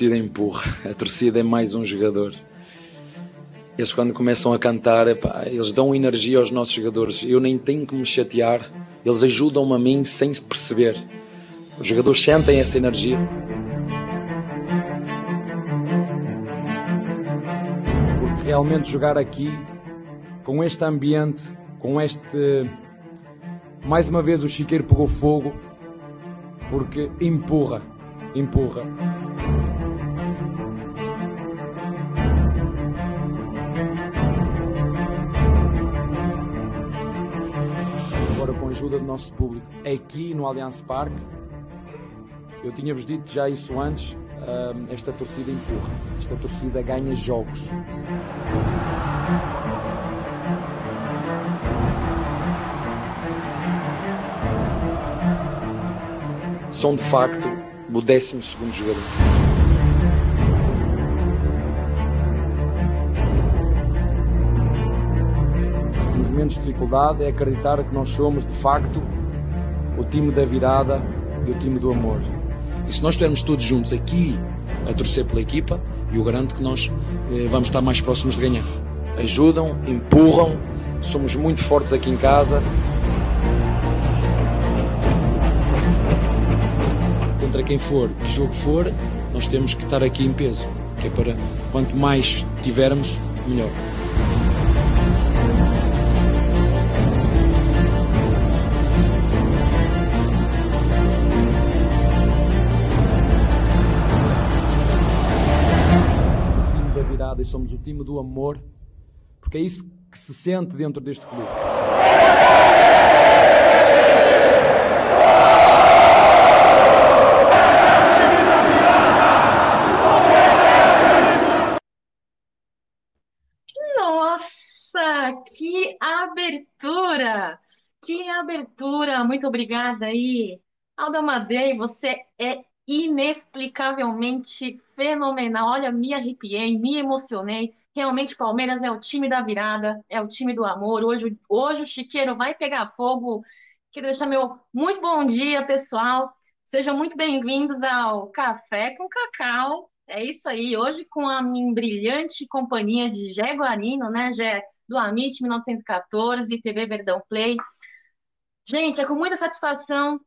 torcida empurra, a torcida é mais um jogador. Eles quando começam a cantar, epá, eles dão energia aos nossos jogadores. Eu nem tenho que me chatear, eles ajudam-me a mim sem se perceber. Os jogadores sentem essa energia. Porque realmente jogar aqui, com este ambiente, com este. Mais uma vez o Chiqueiro pegou fogo, porque empurra, empurra. Ajuda do nosso público aqui no Allianz Parque, eu tinha-vos dito já isso antes, esta torcida empurra, esta torcida ganha jogos. São de facto o 12 segundo jogador. Nos momentos de dificuldade é acreditar que nós somos de facto o time da virada e o time do amor. E se nós estivermos todos juntos aqui a torcer pela equipa, eu garanto que nós eh, vamos estar mais próximos de ganhar. Ajudam, empurram, somos muito fortes aqui em casa. Contra quem for, que jogo for, nós temos que estar aqui em peso, que é para quanto mais tivermos, melhor. Time do amor, porque é isso que se sente dentro deste clube. Nossa, que abertura! Que abertura! Muito obrigada aí. Alda Amadei, você é inexplicavelmente fenomenal. Olha, me arrepiei, me emocionei. Realmente, Palmeiras é o time da virada, é o time do amor. Hoje, hoje o Chiqueiro vai pegar fogo. Quero deixar meu muito bom dia, pessoal. Sejam muito bem-vindos ao Café com Cacau. É isso aí, hoje com a minha brilhante companhia de Gé Guarino, né, Gé, do Amit 1914, TV Verdão Play. Gente, é com muita satisfação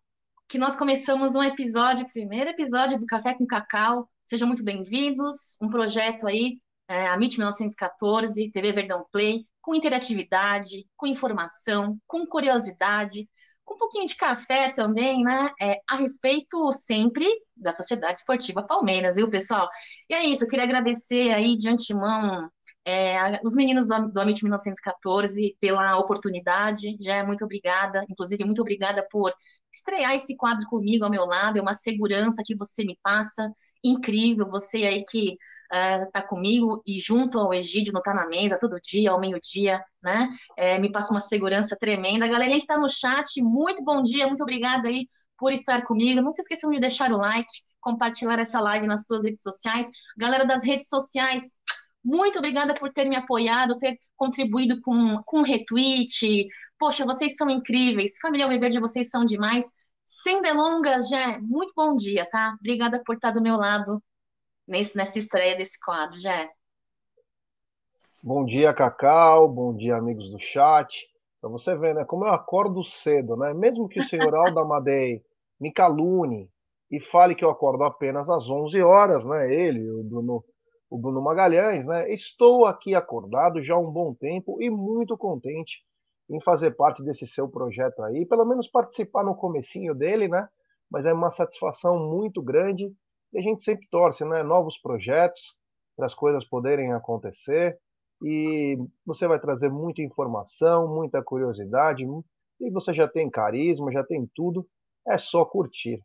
que nós começamos um episódio, primeiro episódio do Café com Cacau. Sejam muito bem-vindos. Um projeto aí, é, a MIT 1914, TV Verdão Play, com interatividade, com informação, com curiosidade, com um pouquinho de café também, né? É, a respeito sempre da Sociedade Esportiva Palmeiras, viu, pessoal? E é isso, eu queria agradecer aí de antemão é, os meninos do, do Amit 1914 pela oportunidade, já é muito obrigada, inclusive muito obrigada por estrear esse quadro comigo ao meu lado, é uma segurança que você me passa, incrível, você aí que é, comigo e junto ao Egídio, não está na mesa todo dia, ao meio-dia, né? É, me passa uma segurança tremenda. Galerinha que está no chat, muito bom dia, muito obrigada aí por estar comigo. Não se esqueçam de deixar o like, compartilhar essa live nas suas redes sociais. Galera das redes sociais, muito obrigada por ter me apoiado, ter contribuído com, com retweet. Poxa, vocês são incríveis. Família Alviverde, vocês são demais. Sem delongas, Jé, muito bom dia, tá? Obrigada por estar do meu lado nesse, nessa estreia desse quadro, Jé. Bom dia, Cacau. Bom dia, amigos do chat. Para você ver, né? Como eu acordo cedo, né? Mesmo que o senhor Aldo Amadei me calune e fale que eu acordo apenas às 11 horas, né? Ele, o Bruno o Bruno Magalhães, né? Estou aqui acordado já há um bom tempo e muito contente em fazer parte desse seu projeto aí, pelo menos participar no comecinho dele, né? Mas é uma satisfação muito grande e a gente sempre torce, né? Novos projetos para as coisas poderem acontecer e você vai trazer muita informação, muita curiosidade e você já tem carisma, já tem tudo, é só curtir.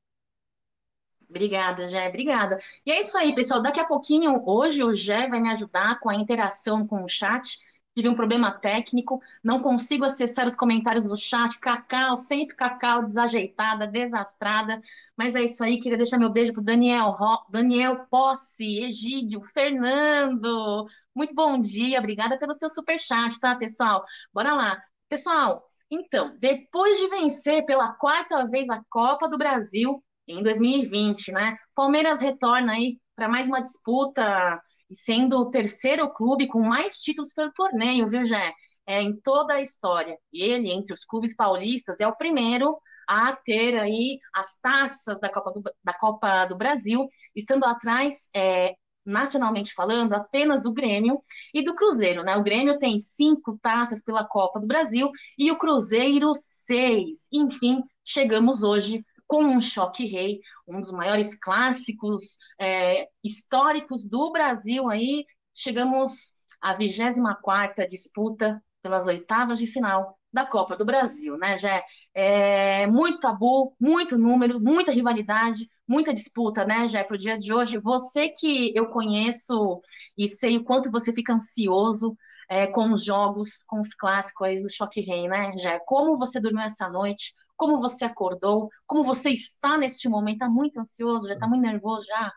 Obrigada, Jé, obrigada. E é isso aí, pessoal. Daqui a pouquinho, hoje, o Jé vai me ajudar com a interação com o chat. Tive um problema técnico, não consigo acessar os comentários do chat. Cacau, sempre Cacau, desajeitada, desastrada. Mas é isso aí, queria deixar meu beijo para Daniel, Daniel Posse, Egídio, Fernando. Muito bom dia, obrigada pelo seu super chat, tá, pessoal? Bora lá. Pessoal, então, depois de vencer pela quarta vez a Copa do Brasil, em 2020, né? Palmeiras retorna aí para mais uma disputa, sendo o terceiro clube com mais títulos pelo torneio, viu, Jé? É, em toda a história. Ele, entre os clubes paulistas, é o primeiro a ter aí as taças da Copa do, da Copa do Brasil, estando atrás é, nacionalmente falando, apenas do Grêmio e do Cruzeiro, né? O Grêmio tem cinco taças pela Copa do Brasil e o Cruzeiro seis. Enfim, chegamos hoje com um choque rei, um dos maiores clássicos é, históricos do Brasil aí. Chegamos à 24 disputa pelas oitavas de final da Copa do Brasil, né, Jé? É, muito tabu, muito número, muita rivalidade, muita disputa, né, Jé, para o dia de hoje. Você que eu conheço e sei o quanto você fica ansioso é, com os jogos, com os clássicos do Choque Rei, né, Jé? Como você dormiu essa noite? Como você acordou? Como você está neste momento? Está muito ansioso? Já está muito nervoso já?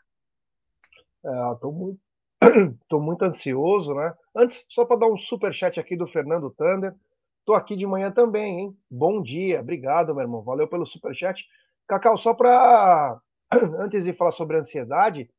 É, tô muito, tô muito ansioso, né? Antes, só para dar um super chat aqui do Fernando Thunder. Tô aqui de manhã também, hein? Bom dia, obrigado, meu irmão. Valeu pelo super chat. Cacau, só para antes de falar sobre ansiedade,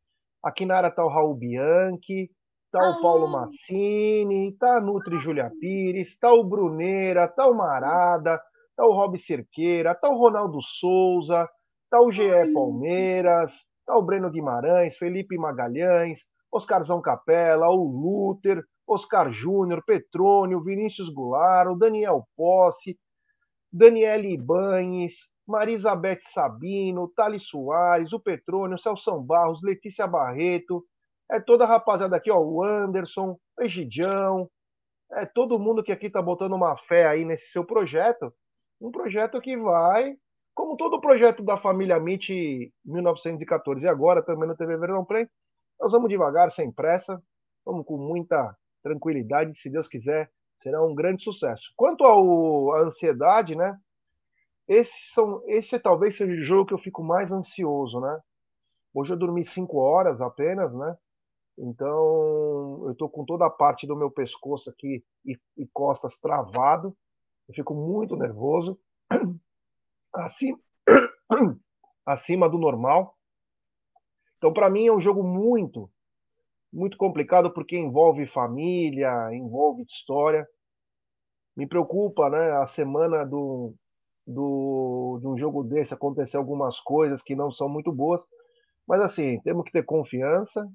aqui na área tá o Raul Bianchi, tá o Paulo Massini, tá a Nutri Julia Pires, tá o Bruneira, tá o Marada, tá o Rob Cerqueira, tá o Ronaldo Souza, tá o GE Palmeiras, tá o Breno Guimarães, Felipe Magalhães, Oscarzão Capela, o Luther, Oscar Júnior, Petrônio, Vinícius Goulart, Daniel Posse, Daniele Ibanes, Marisabeth Sabino, Thales Soares, o Petrônio, Celso Barros, Letícia Barreto, é toda a rapaziada aqui, ó, o Anderson, o Egidião, é todo mundo que aqui tá botando uma fé aí nesse seu projeto, um projeto que vai, como todo projeto da família MIT 1914 e agora também no TV Verão Play, nós vamos devagar, sem pressa, vamos com muita tranquilidade, se Deus quiser, será um grande sucesso. Quanto à ansiedade, né? Esse, são, esse talvez seja o jogo que eu fico mais ansioso, né? Hoje eu dormi cinco horas apenas, né? Então eu tô com toda a parte do meu pescoço aqui e, e costas travado. Eu fico muito nervoso, acima, acima do normal. Então para mim é um jogo muito, muito complicado porque envolve família, envolve história. Me preocupa, né? A semana do, do, de um jogo desse acontecer algumas coisas que não são muito boas. Mas assim, temos que ter confiança.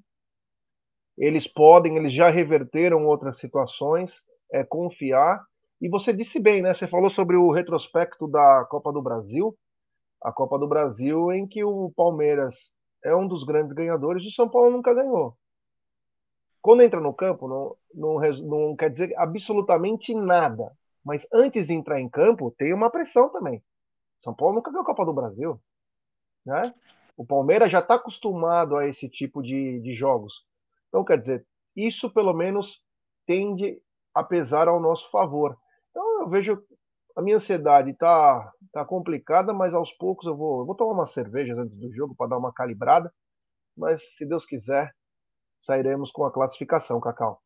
Eles podem, eles já reverteram outras situações, é confiar. E você disse bem, né? Você falou sobre o retrospecto da Copa do Brasil, a Copa do Brasil em que o Palmeiras é um dos grandes ganhadores e o São Paulo nunca ganhou quando entra no campo, não, não, não quer dizer absolutamente nada. Mas antes de entrar em campo, tem uma pressão também. São Paulo nunca ganhou a Copa do Brasil. Né? O Palmeiras já está acostumado a esse tipo de, de jogos. Então, quer dizer, isso pelo menos tende a pesar ao nosso favor. Eu vejo a minha ansiedade está tá complicada, mas aos poucos eu vou, eu vou tomar uma cerveja antes do jogo para dar uma calibrada. Mas, se Deus quiser, sairemos com a classificação, Cacau.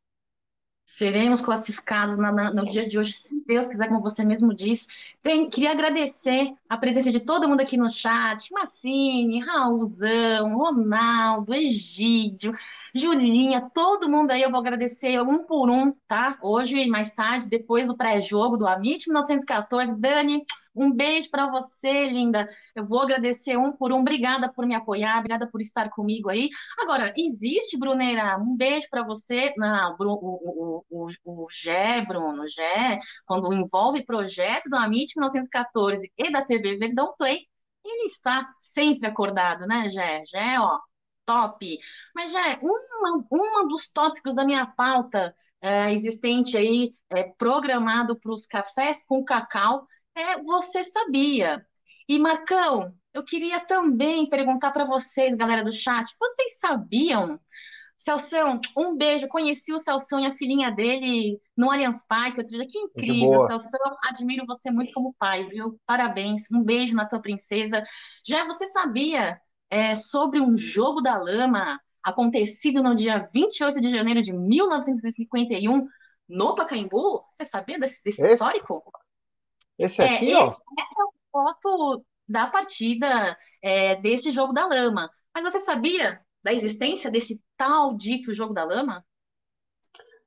Seremos classificados na, na, no dia de hoje, se Deus quiser, como você mesmo disse. Queria agradecer a presença de todo mundo aqui no chat: Massini, Raulzão, Ronaldo, Egídio, Julinha, todo mundo aí. Eu vou agradecer um por um, tá? Hoje e mais tarde, depois do pré-jogo do Amit 1914. Dani, um beijo para você, linda. Eu vou agradecer um por um. Obrigada por me apoiar, obrigada por estar comigo aí. Agora, existe, Bruneira, um beijo para você. Não, o, o, o, o Gé, Bruno, Gé, quando envolve projeto do Amit 1914 e da TV Verdão Play, ele está sempre acordado, né, Gé? Gé, ó, top. Mas, Gé, uma, uma dos tópicos da minha pauta é, existente aí, é, programado para os cafés com cacau, é, você sabia. E Marcão, eu queria também perguntar para vocês, galera do chat, vocês sabiam? Celção, um beijo. Conheci o Celção e a filhinha dele no Allianz Parque outro dia. Que incrível, Celção. Admiro você muito como pai, viu? Parabéns. Um beijo na tua princesa. Já você sabia é, sobre um jogo da lama acontecido no dia 28 de janeiro de 1951 no Pacaembu? Você sabia desse, desse histórico? Esse é, aqui, é, ó. essa é a foto da partida é, deste jogo da lama. Mas você sabia da existência desse tal dito jogo da lama?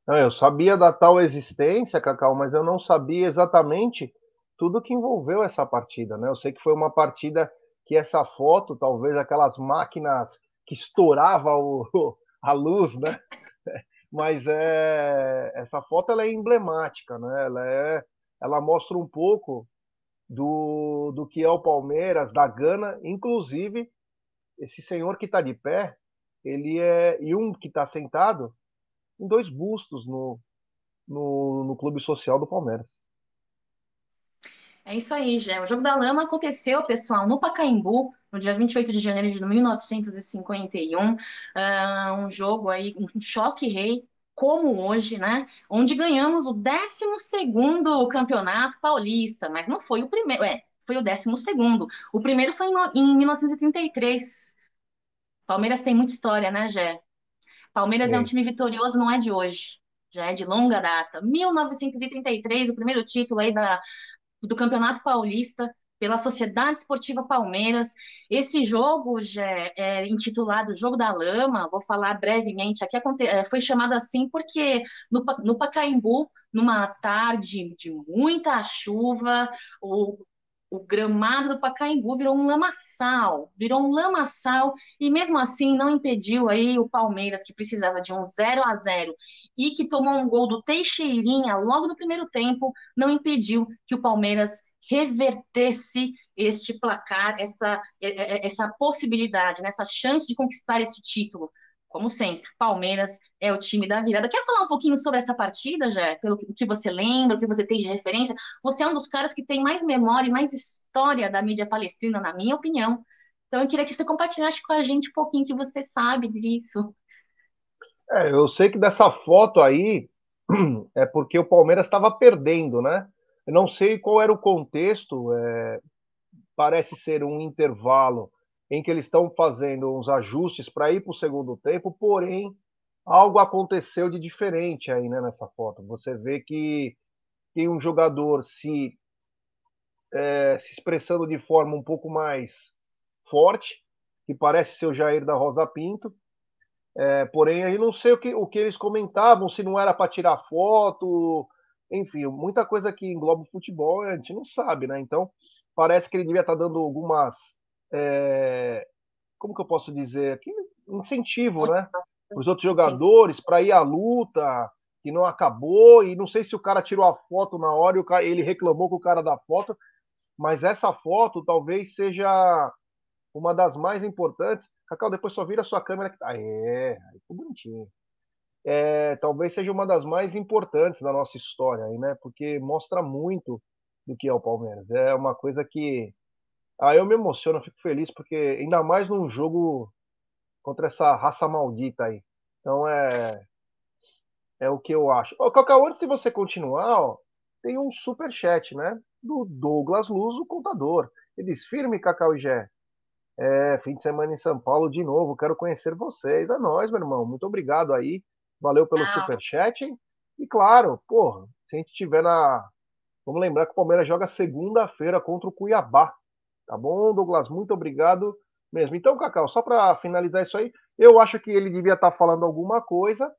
Não, eu sabia da tal existência, Cacau, mas eu não sabia exatamente tudo que envolveu essa partida, né? Eu sei que foi uma partida que essa foto, talvez aquelas máquinas que estourava o, a luz, né? Mas é, essa foto ela é emblemática, né? Ela, é, ela mostra um pouco do, do que é o Palmeiras, da Gana, inclusive esse senhor que está de pé, ele é e um que está sentado em dois bustos no, no, no clube social do Palmeiras. É isso aí, Gé. O Jogo da Lama aconteceu, pessoal, no Pacaembu, no dia 28 de janeiro de 1951. Uh, ah, um jogo aí, um choque rei, como hoje, né? Onde ganhamos o 12 campeonato paulista, mas não foi o primeiro, é, foi o 12. O primeiro foi em 1933. Palmeiras tem muita história, né, Gé? Palmeiras é. é um time vitorioso, não é de hoje, já é de longa data. 1933, o primeiro título aí da, do Campeonato Paulista pela Sociedade Esportiva Palmeiras. Esse jogo já é intitulado Jogo da Lama, vou falar brevemente aqui, é, foi chamado assim porque no, no Pacaembu, numa tarde de muita chuva, o o gramado do Pacaembu virou um lamaçal, virou um lamaçal e mesmo assim não impediu aí o Palmeiras que precisava de um 0 a 0 e que tomou um gol do Teixeirinha logo no primeiro tempo, não impediu que o Palmeiras revertesse este placar, essa, essa possibilidade, né, essa chance de conquistar esse título. Como sempre, Palmeiras é o time da virada. Quer falar um pouquinho sobre essa partida, já? Pelo que você lembra, o que você tem de referência? Você é um dos caras que tem mais memória e mais história da mídia palestrina, na minha opinião. Então eu queria que você compartilhasse com a gente um pouquinho que você sabe disso. É, eu sei que dessa foto aí é porque o Palmeiras estava perdendo, né? Eu não sei qual era o contexto, é... parece ser um intervalo em que eles estão fazendo uns ajustes para ir para o segundo tempo, porém algo aconteceu de diferente aí né, nessa foto. Você vê que tem um jogador se, é, se expressando de forma um pouco mais forte, que parece ser o Jair da Rosa Pinto. É, porém, aí não sei o que, o que eles comentavam, se não era para tirar foto, enfim, muita coisa que engloba o futebol a gente não sabe, né? Então, parece que ele devia estar dando algumas é, como que eu posso dizer, que incentivo, né? Os outros jogadores para ir à luta, que não acabou, e não sei se o cara tirou a foto na hora e cara, ele reclamou com o cara da foto, mas essa foto talvez seja uma das mais importantes. Cacau, depois só vira a sua câmera que tá. É, ficou bonitinho. É, talvez seja uma das mais importantes da nossa história, né? Porque mostra muito do que é o Palmeiras. É uma coisa que Aí eu me emociono, eu fico feliz, porque ainda mais num jogo contra essa raça maldita aí. Então é. É o que eu acho. Ô, Cacau, antes de você continuar, ó, tem um super chat, né? Do Douglas Luz, o contador. Ele diz: firme, Cacau e Gé. É, fim de semana em São Paulo de novo, quero conhecer vocês. É nós, meu irmão. Muito obrigado aí. Valeu pelo super chat. E claro, porra, se a gente tiver na. Vamos lembrar que o Palmeiras joga segunda-feira contra o Cuiabá. Tá bom, Douglas? Muito obrigado mesmo. Então, Cacau, só para finalizar isso aí, eu acho que ele devia estar tá falando alguma coisa.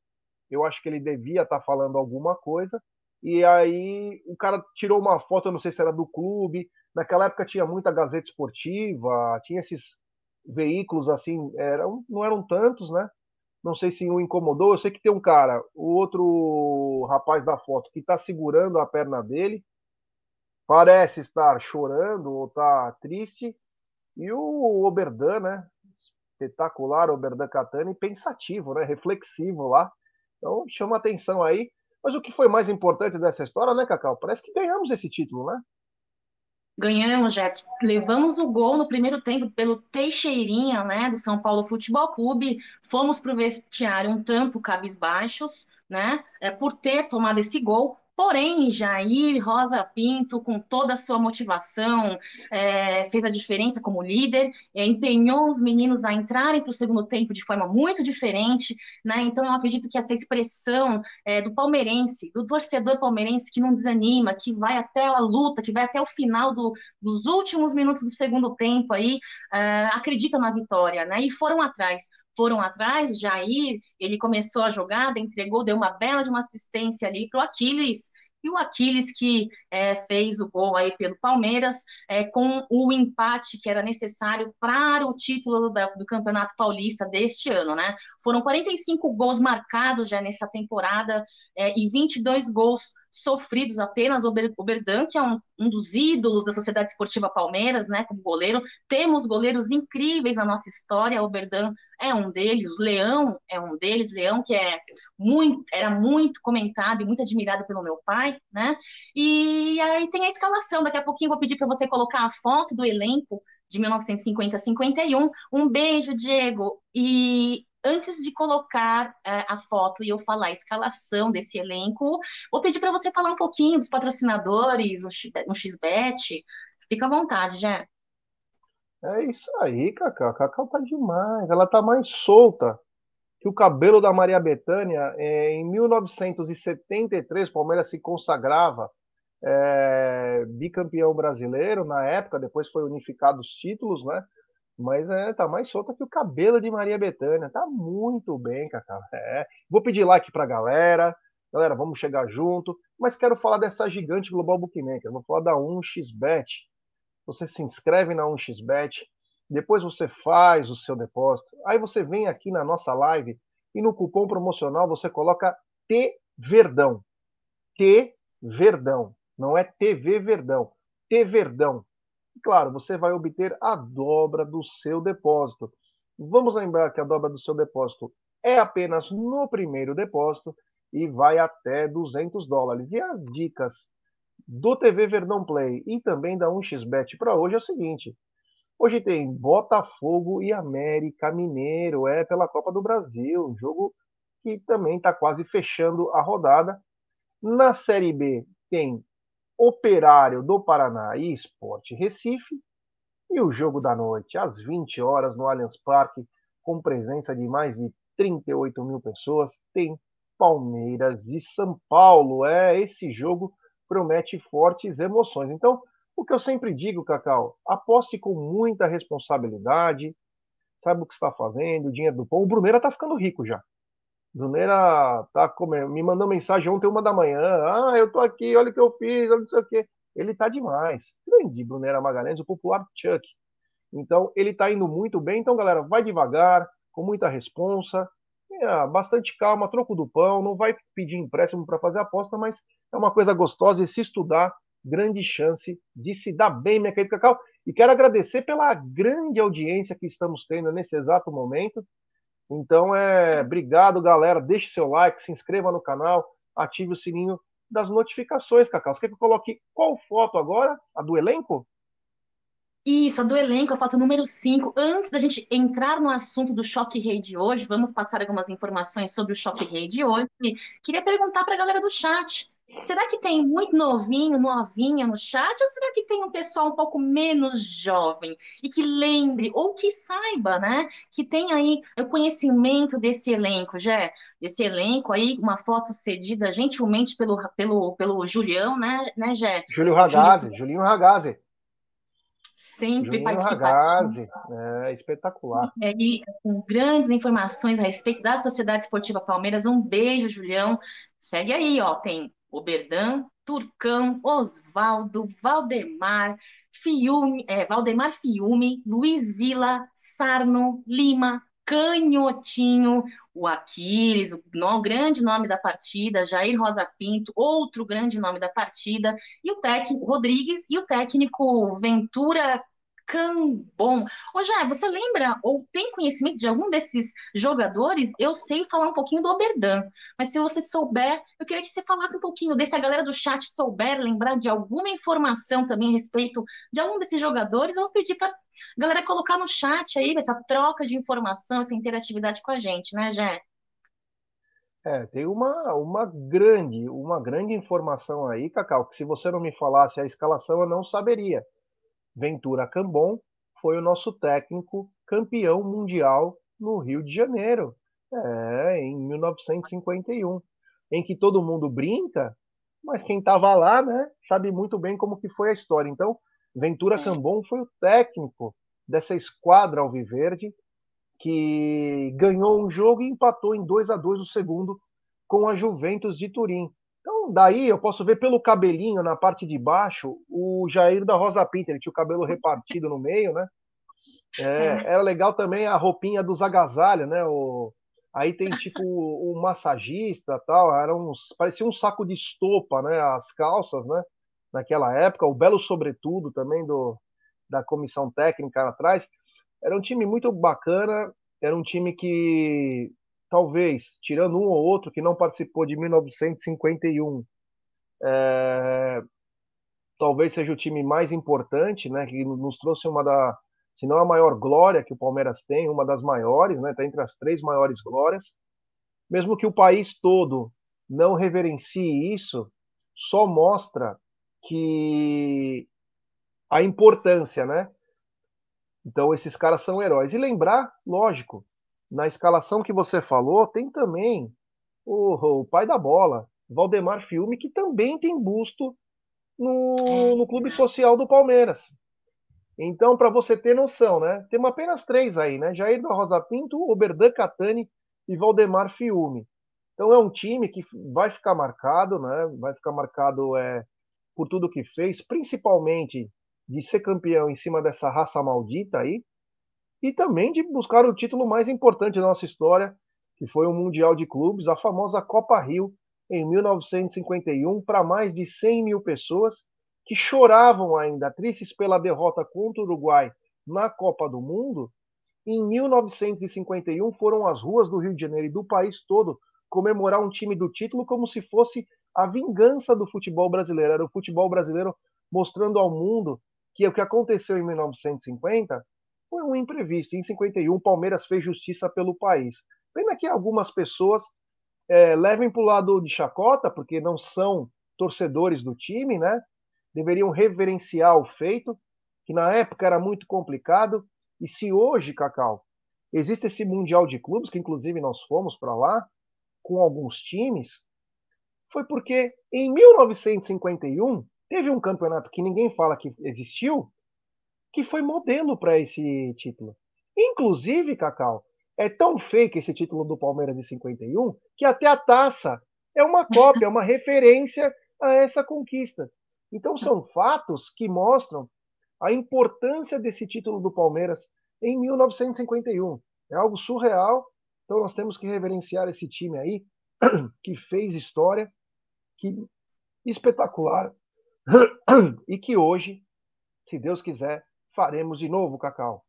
Eu acho que ele devia estar tá falando alguma coisa. E aí o cara tirou uma foto, eu não sei se era do clube. Naquela época tinha muita Gazeta Esportiva, tinha esses veículos assim, eram, não eram tantos, né? Não sei se o incomodou. Eu sei que tem um cara, o outro rapaz da foto, que está segurando a perna dele parece estar chorando ou está triste. E o Oberdan, né? Espetacular, Oberdan Catani, pensativo, né? Reflexivo lá. Então chama atenção aí. Mas o que foi mais importante dessa história, né, Cacau? Parece que ganhamos esse título, né? Ganhamos, Jet. Levamos o gol no primeiro tempo pelo Teixeirinha, né, do São Paulo Futebol Clube. Fomos para o vestiário um tanto cabisbaixos, né, é, por ter tomado esse gol. Porém, Jair Rosa Pinto, com toda a sua motivação, é, fez a diferença como líder, é, empenhou os meninos a entrarem para o segundo tempo de forma muito diferente. Né? Então, eu acredito que essa expressão é, do palmeirense, do torcedor palmeirense que não desanima, que vai até a luta, que vai até o final do, dos últimos minutos do segundo tempo aí, é, acredita na vitória, né? E foram atrás foram atrás, Jair, ele começou a jogada, entregou, deu uma bela de uma assistência ali para o Aquiles, e o Aquiles que é, fez o gol aí pelo Palmeiras é, com o empate que era necessário para o título do Campeonato Paulista deste ano, né? Foram 45 gols marcados já nessa temporada é, e 22 gols sofridos apenas o Berdan, que é um, um, dos ídolos da Sociedade Esportiva Palmeiras, né, como goleiro. Temos goleiros incríveis na nossa história, o Berdan é um deles, o Leão é um deles, o Leão que é muito, era muito comentado e muito admirado pelo meu pai, né? E aí tem a escalação, daqui a pouquinho vou pedir para você colocar a foto do elenco de 1950 51. Um beijo, Diego. E antes de colocar é, a foto e eu falar a escalação desse elenco, vou pedir para você falar um pouquinho dos patrocinadores, um XBET. Fica à vontade, Jé. É isso aí, Cacau. Cacau tá demais. Ela tá mais solta que o cabelo da Maria Bethânia. É, em 1973, o Palmeiras se consagrava é, bicampeão brasileiro na época, depois foi unificado os títulos, né? Mas é, tá mais solta que o cabelo de Maria Bethânia. Tá muito bem, Cacau. É. Vou pedir like pra galera. Galera, vamos chegar junto. Mas quero falar dessa gigante Global Bookmaker. Vou falar da 1xBet. Você se inscreve na 1xBet. Depois você faz o seu depósito. Aí você vem aqui na nossa live e no cupom promocional você coloca T Verdão. T Verdão. Não é TV Verdão. T Verdão claro, você vai obter a dobra do seu depósito. Vamos lembrar que a dobra do seu depósito é apenas no primeiro depósito e vai até 200 dólares. E as dicas do TV Verdão Play e também da 1xBet para hoje é o seguinte: hoje tem Botafogo e América Mineiro, é pela Copa do Brasil, um jogo que também está quase fechando a rodada. Na Série B tem Operário do Paraná e Esporte Recife. E o jogo da noite, às 20 horas, no Allianz Parque, com presença de mais de 38 mil pessoas, tem Palmeiras e São Paulo. É, esse jogo promete fortes emoções. Então, o que eu sempre digo, Cacau, aposte com muita responsabilidade, sabe o que está fazendo, o dinheiro do pão. O Bruneira está ficando rico já. Bruneira tá comendo, me mandou mensagem ontem, uma da manhã. Ah, eu tô aqui, olha o que eu fiz, olha não sei o quê. Ele tá demais. Grande Bruneira Magalhães, o popular Chuck. Então, ele tá indo muito bem. Então, galera, vai devagar, com muita responsa, bastante calma, troco do pão. Não vai pedir empréstimo para fazer aposta, mas é uma coisa gostosa e se estudar, grande chance de se dar bem, minha querida Cacau. E quero agradecer pela grande audiência que estamos tendo nesse exato momento. Então, é, obrigado, galera. Deixe seu like, se inscreva no canal, ative o sininho das notificações, Cacau. Você quer que eu coloque qual foto agora? A do elenco? Isso, a do elenco, a foto número 5. Antes da gente entrar no assunto do Choque Rei de hoje, vamos passar algumas informações sobre o Choque Rei de hoje. Queria perguntar para a galera do chat. Será que tem muito novinho, novinha no chat? Ou será que tem um pessoal um pouco menos jovem e que lembre ou que saiba, né? Que tem aí o conhecimento desse elenco, Jé? Desse elenco aí, uma foto cedida gentilmente pelo, pelo, pelo Julião, né, né Jé? Júlio Ragazzi, Julinho Ragazzi. Sempre participativo. É espetacular. É, e com grandes informações a respeito da Sociedade Esportiva Palmeiras. Um beijo, Julião. Segue aí, ó. Tem Oberdan, Turcão, Osvaldo, Valdemar, Fiume, é, Valdemar Fiume, Luiz Vila, Sarno, Lima, Canhotinho, o Aquiles, o, o, grande nome da partida, Jair Rosa Pinto, outro grande nome da partida, e o técnico Rodrigues e o técnico Ventura Cambon. Ô, Jé, você lembra ou tem conhecimento de algum desses jogadores? Eu sei falar um pouquinho do Oberdan, mas se você souber, eu queria que você falasse um pouquinho desse, a galera do chat souber lembrar de alguma informação também a respeito de algum desses jogadores, eu vou pedir para galera colocar no chat aí, essa troca de informação, essa interatividade com a gente, né, Jé? É, tem uma, uma grande, uma grande informação aí, Cacau, que se você não me falasse a escalação, eu não saberia. Ventura Cambon foi o nosso técnico campeão mundial no Rio de Janeiro, é, em 1951, em que todo mundo brinca, mas quem estava lá, né, sabe muito bem como que foi a história. Então, Ventura Cambon foi o técnico dessa esquadra alviverde que ganhou um jogo e empatou em 2 a 2 o segundo com a Juventus de Turim. Então, daí eu posso ver pelo cabelinho na parte de baixo o Jair da Rosa Pinto. Ele tinha o cabelo repartido no meio, né? É, é. Era legal também a roupinha dos agasalhos, né? O, aí tem tipo o, o massagista tal. Era uns, parecia um saco de estopa, né? As calças, né? Naquela época. O belo sobretudo também do, da comissão técnica atrás. Era um time muito bacana. Era um time que talvez, tirando um ou outro que não participou de 1951, é, talvez seja o time mais importante, né, que nos trouxe uma da, se não a maior glória que o Palmeiras tem, uma das maiores, né, está entre as três maiores glórias. Mesmo que o país todo não reverencie isso, só mostra que a importância, né? Então esses caras são heróis. E lembrar, lógico, na escalação que você falou, tem também o, o pai da bola, Valdemar Filme, que também tem busto no, é. no Clube Social do Palmeiras. Então, para você ter noção, né? Temos apenas três aí, né? Jair da Rosa Pinto, Oberdan Catani e Valdemar Fiume. Então é um time que vai ficar marcado, né? Vai ficar marcado é, por tudo que fez, principalmente de ser campeão em cima dessa raça maldita aí, e também de buscar o título mais importante da nossa história, que foi o Mundial de Clubes, a famosa Copa Rio, em 1951, para mais de 100 mil pessoas que choravam ainda, tristes pela derrota contra o Uruguai na Copa do Mundo. Em 1951, foram às ruas do Rio de Janeiro e do país todo comemorar um time do título como se fosse a vingança do futebol brasileiro. Era o futebol brasileiro mostrando ao mundo que o que aconteceu em 1950 foi um imprevisto. Em 51, o Palmeiras fez justiça pelo país. Pena que algumas pessoas é, levem para o lado de chacota, porque não são torcedores do time, né? Deveriam reverenciar o feito, que na época era muito complicado. E se hoje, Cacau, existe esse Mundial de Clubes, que inclusive nós fomos para lá, com alguns times, foi porque em 1951 teve um campeonato que ninguém fala que existiu, que foi modelo para esse título. Inclusive, Cacau, é tão fake esse título do Palmeiras de 51 que até a taça é uma cópia, é uma referência a essa conquista. Então são fatos que mostram a importância desse título do Palmeiras em 1951. É algo surreal. Então nós temos que reverenciar esse time aí que fez história, que espetacular e que hoje, se Deus quiser, faremos de novo, Cacau.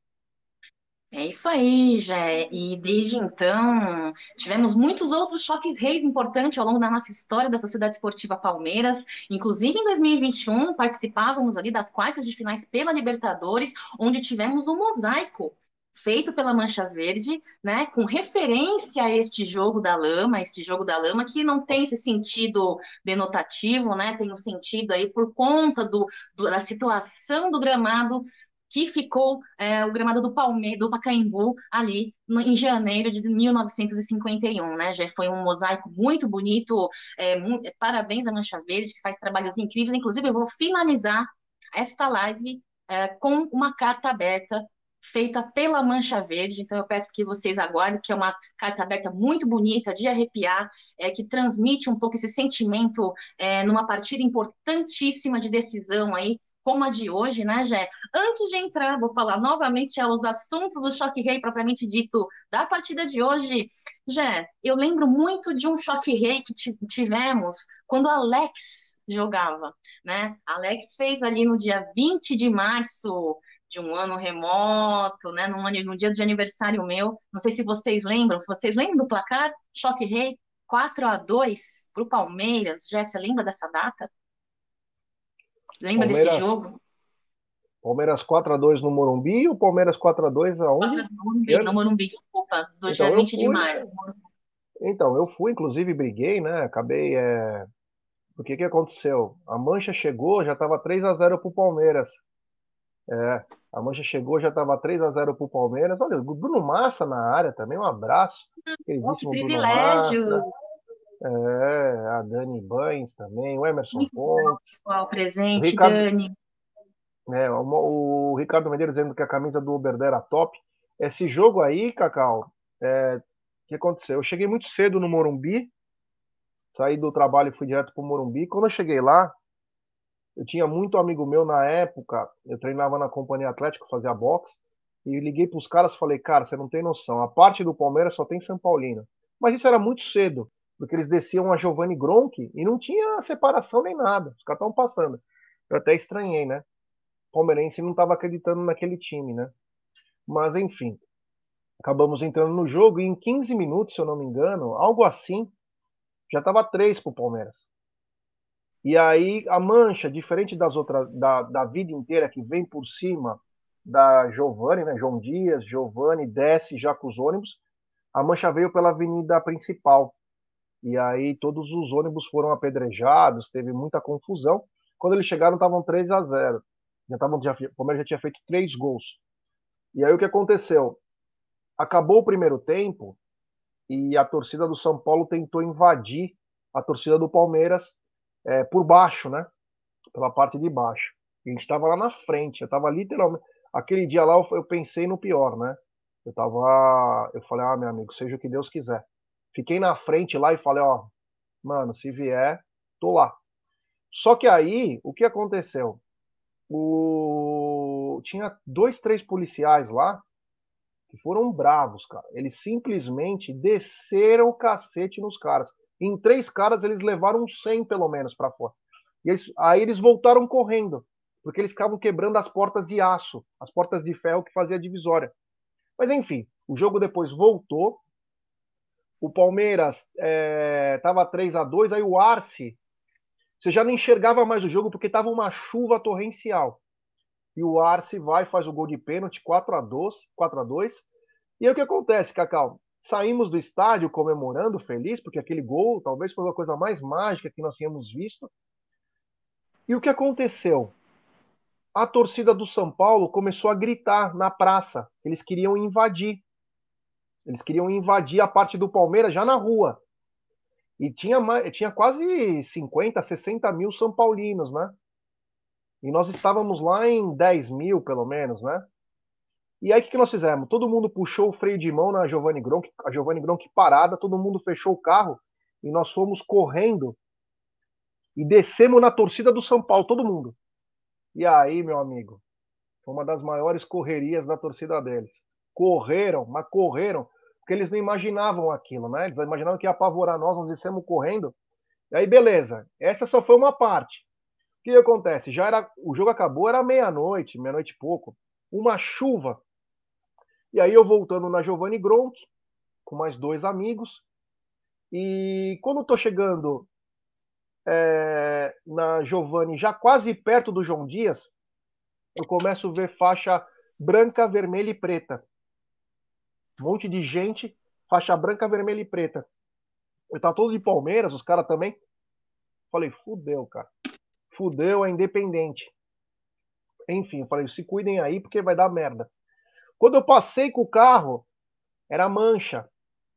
É isso aí, Jé. E desde então, tivemos muitos outros choques reis importantes ao longo da nossa história da Sociedade Esportiva Palmeiras. Inclusive, em 2021, participávamos ali das quartas de finais pela Libertadores, onde tivemos um mosaico feito pela Mancha Verde, né, com referência a este jogo da lama, este jogo da lama que não tem esse sentido denotativo, né, tem um sentido aí por conta do, do da situação do gramado que ficou é, o gramado do Palmeiras, do Pacaembu, ali no, em janeiro de 1951, né? Já foi um mosaico muito bonito. É, muito, parabéns à Mancha Verde, que faz trabalhos incríveis. Inclusive, eu vou finalizar esta live é, com uma carta aberta feita pela Mancha Verde. Então, eu peço que vocês aguardem, que é uma carta aberta muito bonita, de arrepiar, é, que transmite um pouco esse sentimento é, numa partida importantíssima de decisão aí como a de hoje, né, Jé? Antes de entrar, vou falar novamente aos assuntos do Choque Rei propriamente dito da partida de hoje. Jé, eu lembro muito de um Choque Rei que tivemos quando Alex jogava, né? Alex fez ali no dia 20 de março de um ano remoto, né? No, no dia de aniversário meu. Não sei se vocês lembram. Se vocês lembram do placar, Choque Rei 4 a 2 para o Palmeiras. Jéssica, lembra dessa data? Lembra Palmeiras, desse jogo? Palmeiras 4x2 no Morumbi ou Palmeiras 4x2 aonde? 4 no Morumbi, no Morumbi, desculpa, do então, dia 20 fui, de março. Então, eu fui, inclusive briguei, né? Acabei. É... O que que aconteceu? A Mancha chegou, já estava 3 a 0 pro Palmeiras. É, a Mancha chegou, já estava 3 a 0 pro Palmeiras. Olha, o Bruno Massa na área também, um abraço. Queridíssimo privilégio. Bruno Massa. É, a Dani Bains também, o Emerson Muito Pontes. Pessoal presente, Ricardo, Dani. É, o, o, Ricardo Medeiros dizendo que a camisa do Oberdan era top. esse jogo aí, Cacau, é, o que aconteceu? Eu cheguei muito cedo no Morumbi, saí do trabalho e fui direto para o Morumbi. Quando eu cheguei lá, eu tinha muito amigo meu na época, eu treinava na Companhia Atlética, fazia boxe, e liguei para os caras e falei, cara, você não tem noção, a parte do Palmeiras só tem São Paulino. Mas isso era muito cedo, porque eles desciam a Giovanni Gronk e não tinha separação nem nada, os caras estavam passando. Eu até estranhei, né? O palmeirense não estava acreditando naquele time, né? Mas enfim, acabamos entrando no jogo e em 15 minutos, se eu não me engano, algo assim, já estava três para o Palmeiras. E aí a mancha, diferente das outras da, da vida inteira que vem por cima da Giovanni, né? João Dias, Giovanni desce já com os ônibus. A mancha veio pela avenida principal. E aí todos os ônibus foram apedrejados, teve muita confusão. Quando eles chegaram, estavam 3 a 0. Já tavam, já, o Palmeiras já tinha feito três gols. E aí o que aconteceu? Acabou o primeiro tempo e a torcida do São Paulo tentou invadir a torcida do Palmeiras é, por baixo, né? Pela parte de baixo. E a gente estava lá na frente, eu estava literalmente aquele dia lá eu, eu pensei no pior, né? Eu tava. Eu falei, ah, meu amigo, seja o que Deus quiser. Fiquei na frente lá e falei, ó, mano, se vier, tô lá. Só que aí, o que aconteceu? O... Tinha dois, três policiais lá que foram bravos, cara. Eles simplesmente desceram o cacete nos caras. Em três caras, eles levaram 100 pelo menos para fora. E eles... aí eles voltaram correndo porque eles ficavam quebrando as portas de aço, as portas de ferro que fazia a divisória. Mas enfim, o jogo depois voltou. O Palmeiras estava é, 3 a 2 aí o Arce, você já não enxergava mais o jogo porque estava uma chuva torrencial. E o Arce vai faz o gol de pênalti 4 a 2, 4 a 2. E aí o que acontece, Cacau? Saímos do estádio comemorando, feliz, porque aquele gol talvez foi a coisa mais mágica que nós tínhamos visto. E o que aconteceu? a torcida do São Paulo começou a gritar na praça. Eles queriam invadir. Eles queriam invadir a parte do Palmeiras já na rua. E tinha, tinha quase 50, 60 mil São Paulinos, né? E nós estávamos lá em 10 mil, pelo menos, né? E aí o que, nós fizemos? Todo mundo puxou o freio de mão na Giovanni Gronk, a Giovanni Gronk parada, todo mundo fechou o carro e nós fomos correndo e descemos na torcida do São Paulo, todo mundo. E aí, meu amigo, foi uma das maiores correrias da torcida deles. Correram, mas correram, porque eles não imaginavam aquilo, né? Eles imaginavam que ia apavorar nós, nós descemos correndo. E aí, beleza. Essa só foi uma parte. O que acontece? Já era, o jogo acabou, era meia-noite, meia-noite e pouco. Uma chuva. E aí eu voltando na Giovanni Gronk, com mais dois amigos. E quando eu tô chegando é, na Giovanni, já quase perto do João Dias, eu começo a ver faixa branca, vermelha e preta. Um monte de gente, faixa branca, vermelha e preta. Eu tava todo de Palmeiras, os caras também. Falei, fudeu, cara. Fudeu, é independente. Enfim, falei, se cuidem aí porque vai dar merda. Quando eu passei com o carro, era mancha.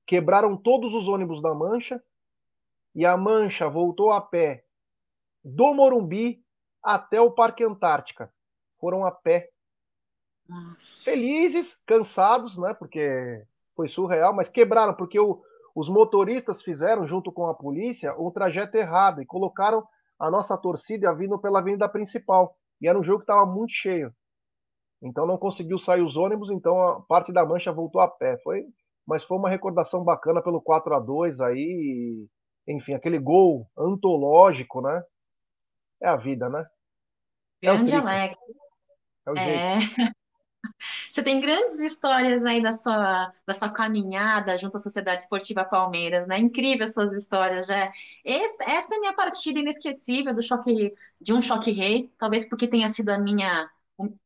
Quebraram todos os ônibus da mancha e a Mancha voltou a pé do Morumbi até o Parque Antártica. Foram a pé. Felizes, cansados, né? Porque foi surreal, mas quebraram, porque o, os motoristas fizeram, junto com a polícia, um trajeto errado e colocaram a nossa torcida vindo pela avenida principal. E era um jogo que estava muito cheio. Então não conseguiu sair os ônibus, então a parte da mancha voltou a pé. Foi, mas foi uma recordação bacana pelo 4 a 2 aí enfim, aquele gol antológico, né? É a vida, né? É Grande Alex. É o é. Você tem grandes histórias aí da sua, da sua caminhada junto à Sociedade Esportiva Palmeiras, né? Incrível as suas histórias, já. Esta, esta é a minha partida inesquecível do choque, de um choque rei, talvez porque tenha sido a minha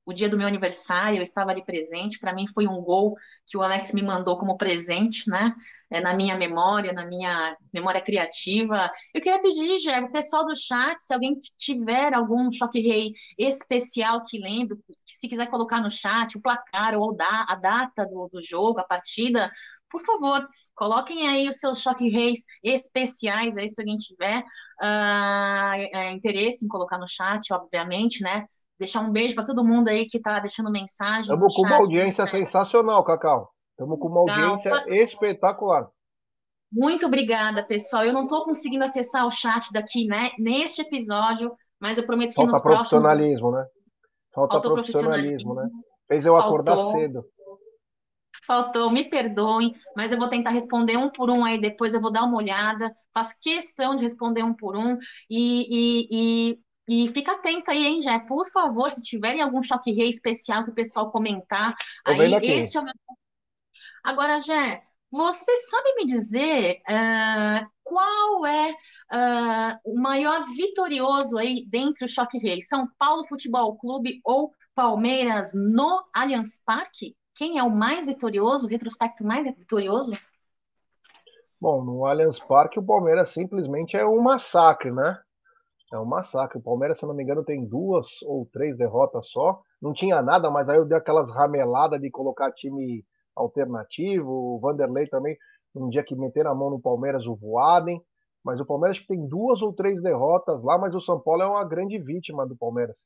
o, dia do meu aniversário, eu estava ali presente. Para mim foi um gol que o Alex me mandou como presente, né? É, na minha memória, na minha memória criativa. Eu queria pedir, Gé, o pessoal do chat, se alguém tiver algum choque rei especial que lembre, se quiser colocar no chat o placar ou a data do, do jogo, a partida, por favor, coloquem aí os seus choque reis especiais aí, se alguém tiver uh, é, interesse em colocar no chat, obviamente, né? Deixar um beijo para todo mundo aí que está deixando mensagem. Estamos com uma audiência né? sensacional, Cacau. Estamos com uma audiência espetacular. Muito obrigada, pessoal. Eu não estou conseguindo acessar o chat daqui, né, neste episódio, mas eu prometo que Falta nos profissionalismo, próximos... né? Falta Faltou profissionalismo, né? Fez eu Faltou. acordar cedo. Faltou, me perdoem, mas eu vou tentar responder um por um aí depois, eu vou dar uma olhada, faço questão de responder um por um e, e, e, e fica atenta aí, hein, Jé? Por favor, se tiverem algum choque rei especial que o pessoal comentar, Tô aí esse é o meu. Agora, Jé, você sabe me dizer uh, qual é uh, o maior vitorioso aí dentre o choque rei? São Paulo Futebol Clube ou Palmeiras no Allianz Parque? Quem é o mais vitorioso, o retrospecto mais vitorioso? Bom, no Allianz Parque o Palmeiras simplesmente é um massacre, né? É um massacre. O Palmeiras, se não me engano, tem duas ou três derrotas só. Não tinha nada, mas aí eu dei aquelas rameladas de colocar time alternativo. O Vanderlei também, um dia que meter a mão no Palmeiras, o Voaden. Mas o Palmeiras tem duas ou três derrotas lá, mas o São Paulo é uma grande vítima do Palmeiras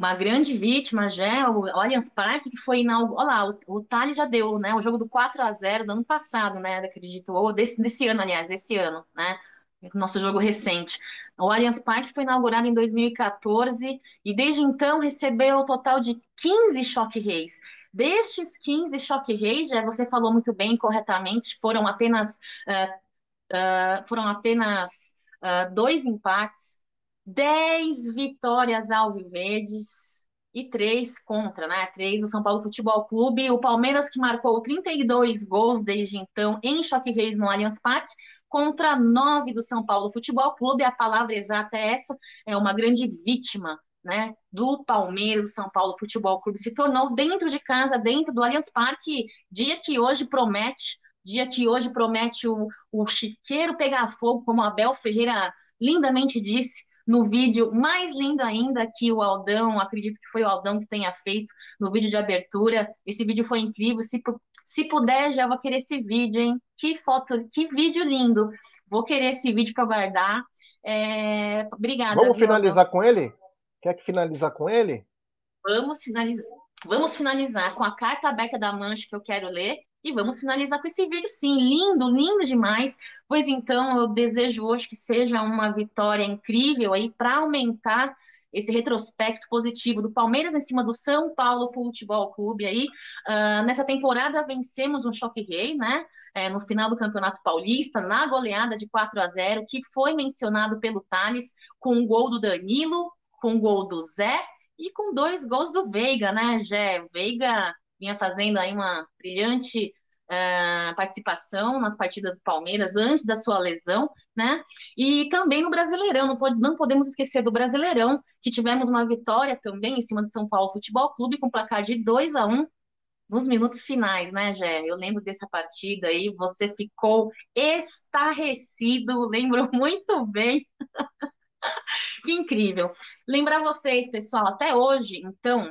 uma grande vítima já, o Allianz Parque, que foi inaugurado. Olha lá, o, o Thales já deu, né? O jogo do 4 a 0 do ano passado, né? Acredito, ou desse, desse ano, aliás, desse ano, né? Nosso jogo recente. O Allianz Parque foi inaugurado em 2014 e desde então recebeu um total de 15 choque reis. Destes 15 choque reis, já você falou muito bem, corretamente, foram apenas, uh, uh, foram apenas uh, dois empates 10 vitórias alviverdes e 3 contra, né? 3 do São Paulo Futebol Clube. O Palmeiras que marcou 32 gols desde então em Choque Reis no Allianz Parque, contra 9 do São Paulo Futebol Clube. A palavra exata é essa, é uma grande vítima né, do Palmeiras, do São Paulo Futebol Clube, se tornou dentro de casa, dentro do Allianz Parque, dia que hoje promete, dia que hoje promete o, o chiqueiro pegar fogo, como Abel Ferreira lindamente disse, no vídeo mais lindo ainda que o Aldão, acredito que foi o Aldão que tenha feito no vídeo de abertura. Esse vídeo foi incrível. Se, se puder, já vou querer esse vídeo, hein? Que foto, que vídeo lindo. Vou querer esse vídeo para guardar. É... Obrigada. Vamos viu, finalizar Aldão? com ele? Quer que finalizar com ele? Vamos finalizar. Vamos finalizar com a carta aberta da mancha que eu quero ler e vamos finalizar com esse vídeo, sim. Lindo, lindo demais. Pois então, eu desejo hoje que seja uma vitória incrível aí para aumentar esse retrospecto positivo do Palmeiras em cima do São Paulo Futebol Clube aí. Uh, nessa temporada vencemos um choque rei, né? É, no final do Campeonato Paulista, na goleada de 4 a 0, que foi mencionado pelo Thales, com um gol do Danilo, com um gol do Zé e com dois gols do Veiga, né, Gé? Veiga vinha fazendo aí uma brilhante uh, participação nas partidas do Palmeiras antes da sua lesão, né? E também no Brasileirão, não, pode, não podemos esquecer do Brasileirão, que tivemos uma vitória também em cima do São Paulo Futebol Clube com placar de 2 a 1 nos minutos finais, né, Gé? Eu lembro dessa partida aí, você ficou estarrecido, lembro muito bem. que incrível. Lembrar vocês, pessoal, até hoje, então,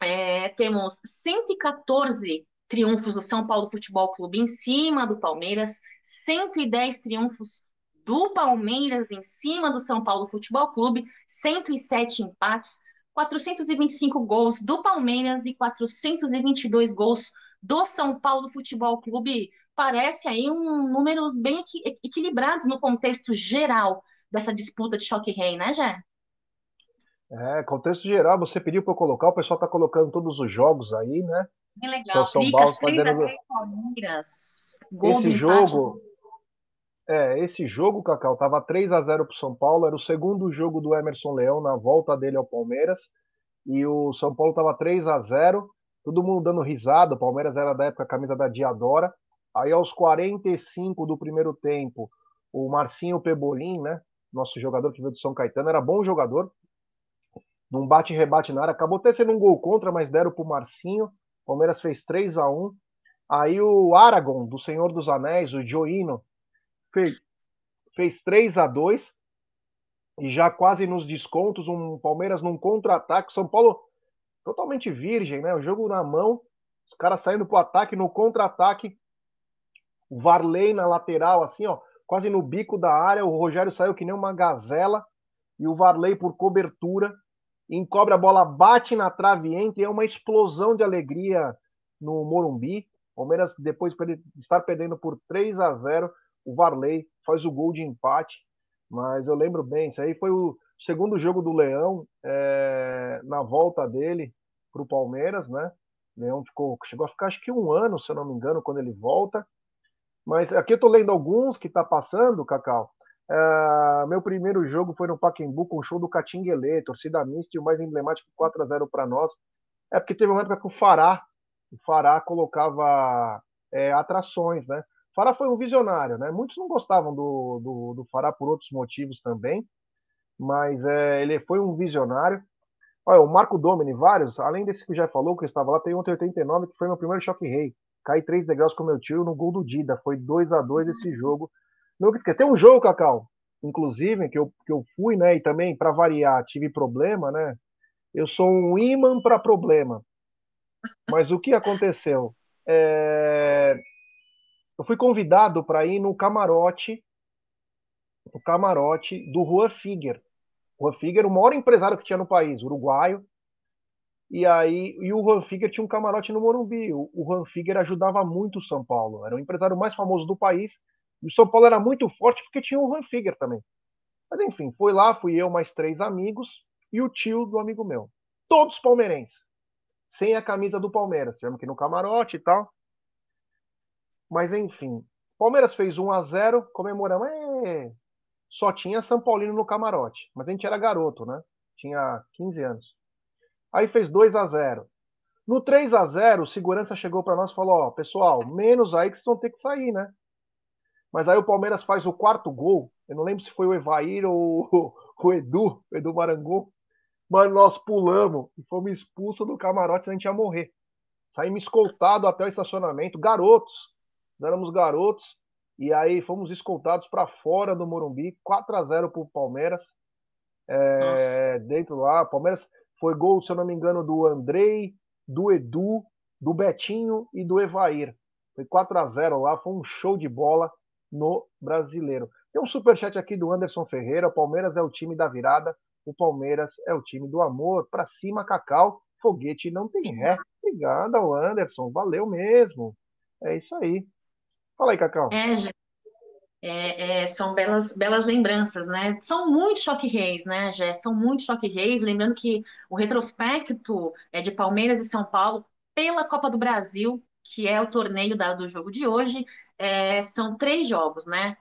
é, temos 114 triunfos do São Paulo Futebol Clube em cima do Palmeiras, 110 triunfos do Palmeiras em cima do São Paulo Futebol Clube, 107 empates, 425 gols do Palmeiras e 422 gols do São Paulo Futebol Clube. Parece aí um números bem equilibrados no contexto geral dessa disputa de choque rei, né, Jé? É, contexto geral, você pediu para eu colocar, o pessoal está colocando todos os jogos aí, né? Que legal. São Vicas, 3 fazendo... a 3 Palmeiras. Gol esse jogo, é, esse jogo, Cacau, tava 3 a 0 pro São Paulo, era o segundo jogo do Emerson Leão na volta dele ao Palmeiras, e o São Paulo tava 3 a 0, todo mundo dando risada, o Palmeiras era da época a camisa da Diadora. Aí aos 45 do primeiro tempo, o Marcinho Pebolim, né, nosso jogador que veio do São Caetano, era bom jogador, num bate-rebate na área, acabou até sendo um gol contra, mas deram pro Marcinho. Palmeiras fez 3 a 1 Aí o Aragon, do Senhor dos Anéis, o Joino, fez, fez 3 a 2 E já quase nos descontos, um Palmeiras num contra-ataque. São Paulo totalmente virgem, né? O jogo na mão, os caras saindo pro ataque, no contra-ataque. O Varley na lateral, assim, ó, quase no bico da área. O Rogério saiu que nem uma gazela. E o Varley por cobertura encobre a bola, bate na trave, entra e é uma explosão de alegria no Morumbi. Palmeiras, depois de estar perdendo por 3 a 0 o Varley faz o gol de empate. Mas eu lembro bem, isso aí foi o segundo jogo do Leão é, na volta dele para o Palmeiras, né? O Leão ficou, chegou a ficar acho que um ano, se eu não me engano, quando ele volta. Mas aqui eu estou lendo alguns que está passando, Cacau. Uh, meu primeiro jogo foi no Pacaembu com o show do Catinguelê, torcida mista e o mais emblemático 4 a 0 para nós. É porque teve uma época que o Fará, o Fará colocava é, atrações, né? O Fará foi um visionário, né? Muitos não gostavam do, do, do Fará por outros motivos também, mas é, ele foi um visionário. Olha, o Marco Domini, vários, além desse que já falou, que eu estava lá, tem um 89 que foi meu primeiro choque rei. Caí três degraus com meu tio no gol do Dida. Foi 2 a 2 esse jogo Nunca esqueci. Tem um jogo, Cacau, inclusive, que eu, que eu fui, né? E também, para variar, tive problema, né? Eu sou um imã para problema. Mas o que aconteceu? É... Eu fui convidado para ir no camarote, no camarote do Juan Figuer. Juan Figuer, o maior empresário que tinha no país, uruguaio. E aí, e o Juan Figuer tinha um camarote no Morumbi. O, o Juan Figuer ajudava muito o São Paulo. Era o empresário mais famoso do país o São Paulo era muito forte porque tinha o Van Figuer também. Mas enfim, foi lá, fui eu mais três amigos e o tio do amigo meu. Todos palmeirenses. Sem a camisa do Palmeiras. Tivemos aqui no camarote e tal. Mas enfim. Palmeiras fez 1 a 0 comemoramos. É... Só tinha São Paulino no camarote. Mas a gente era garoto, né? Tinha 15 anos. Aí fez 2 a 0 No 3 a 0 o segurança chegou para nós e falou: Ó, pessoal, menos aí que vocês vão ter que sair, né? Mas aí o Palmeiras faz o quarto gol. Eu não lembro se foi o Evair ou o Edu, o Edu Marangu. Mas nós pulamos e fomos expulsos do camarote, a gente ia morrer. Saímos escoltados até o estacionamento, garotos. Nós éramos garotos. E aí fomos escoltados para fora do Morumbi, 4 a 0 para o Palmeiras. É, dentro lá, Palmeiras foi gol, se eu não me engano, do Andrei, do Edu, do Betinho e do Evair. Foi 4 a 0 lá, foi um show de bola no brasileiro. Tem um superchat aqui do Anderson Ferreira. O Palmeiras é o time da virada, o Palmeiras é o time do amor. Para cima, Cacau, foguete não tem ré. Obrigado ao Anderson, valeu mesmo. É isso aí. Fala aí, Cacau. É, é, é, são belas, belas lembranças, né? São muitos choque reis, né, Jé? São muitos choque reis. Lembrando que o retrospecto é de Palmeiras e São Paulo pela Copa do Brasil que é o torneio da, do jogo de hoje, é, são três jogos, né?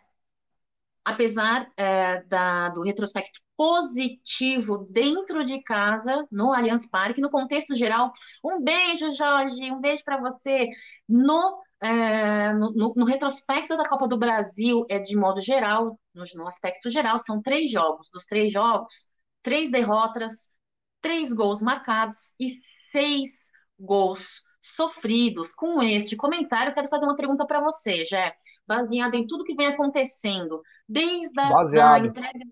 Apesar é, da, do retrospecto positivo dentro de casa, no Allianz Parque, no contexto geral, um beijo, Jorge, um beijo para você. No, é, no, no, retrospecto da Copa do Brasil, é de modo geral, no, no aspecto geral, são três jogos. Dos três jogos, três derrotas, três gols marcados e seis gols sofridos. Com este comentário, quero fazer uma pergunta para você, Jé, baseada em tudo que vem acontecendo, desde a da entrega,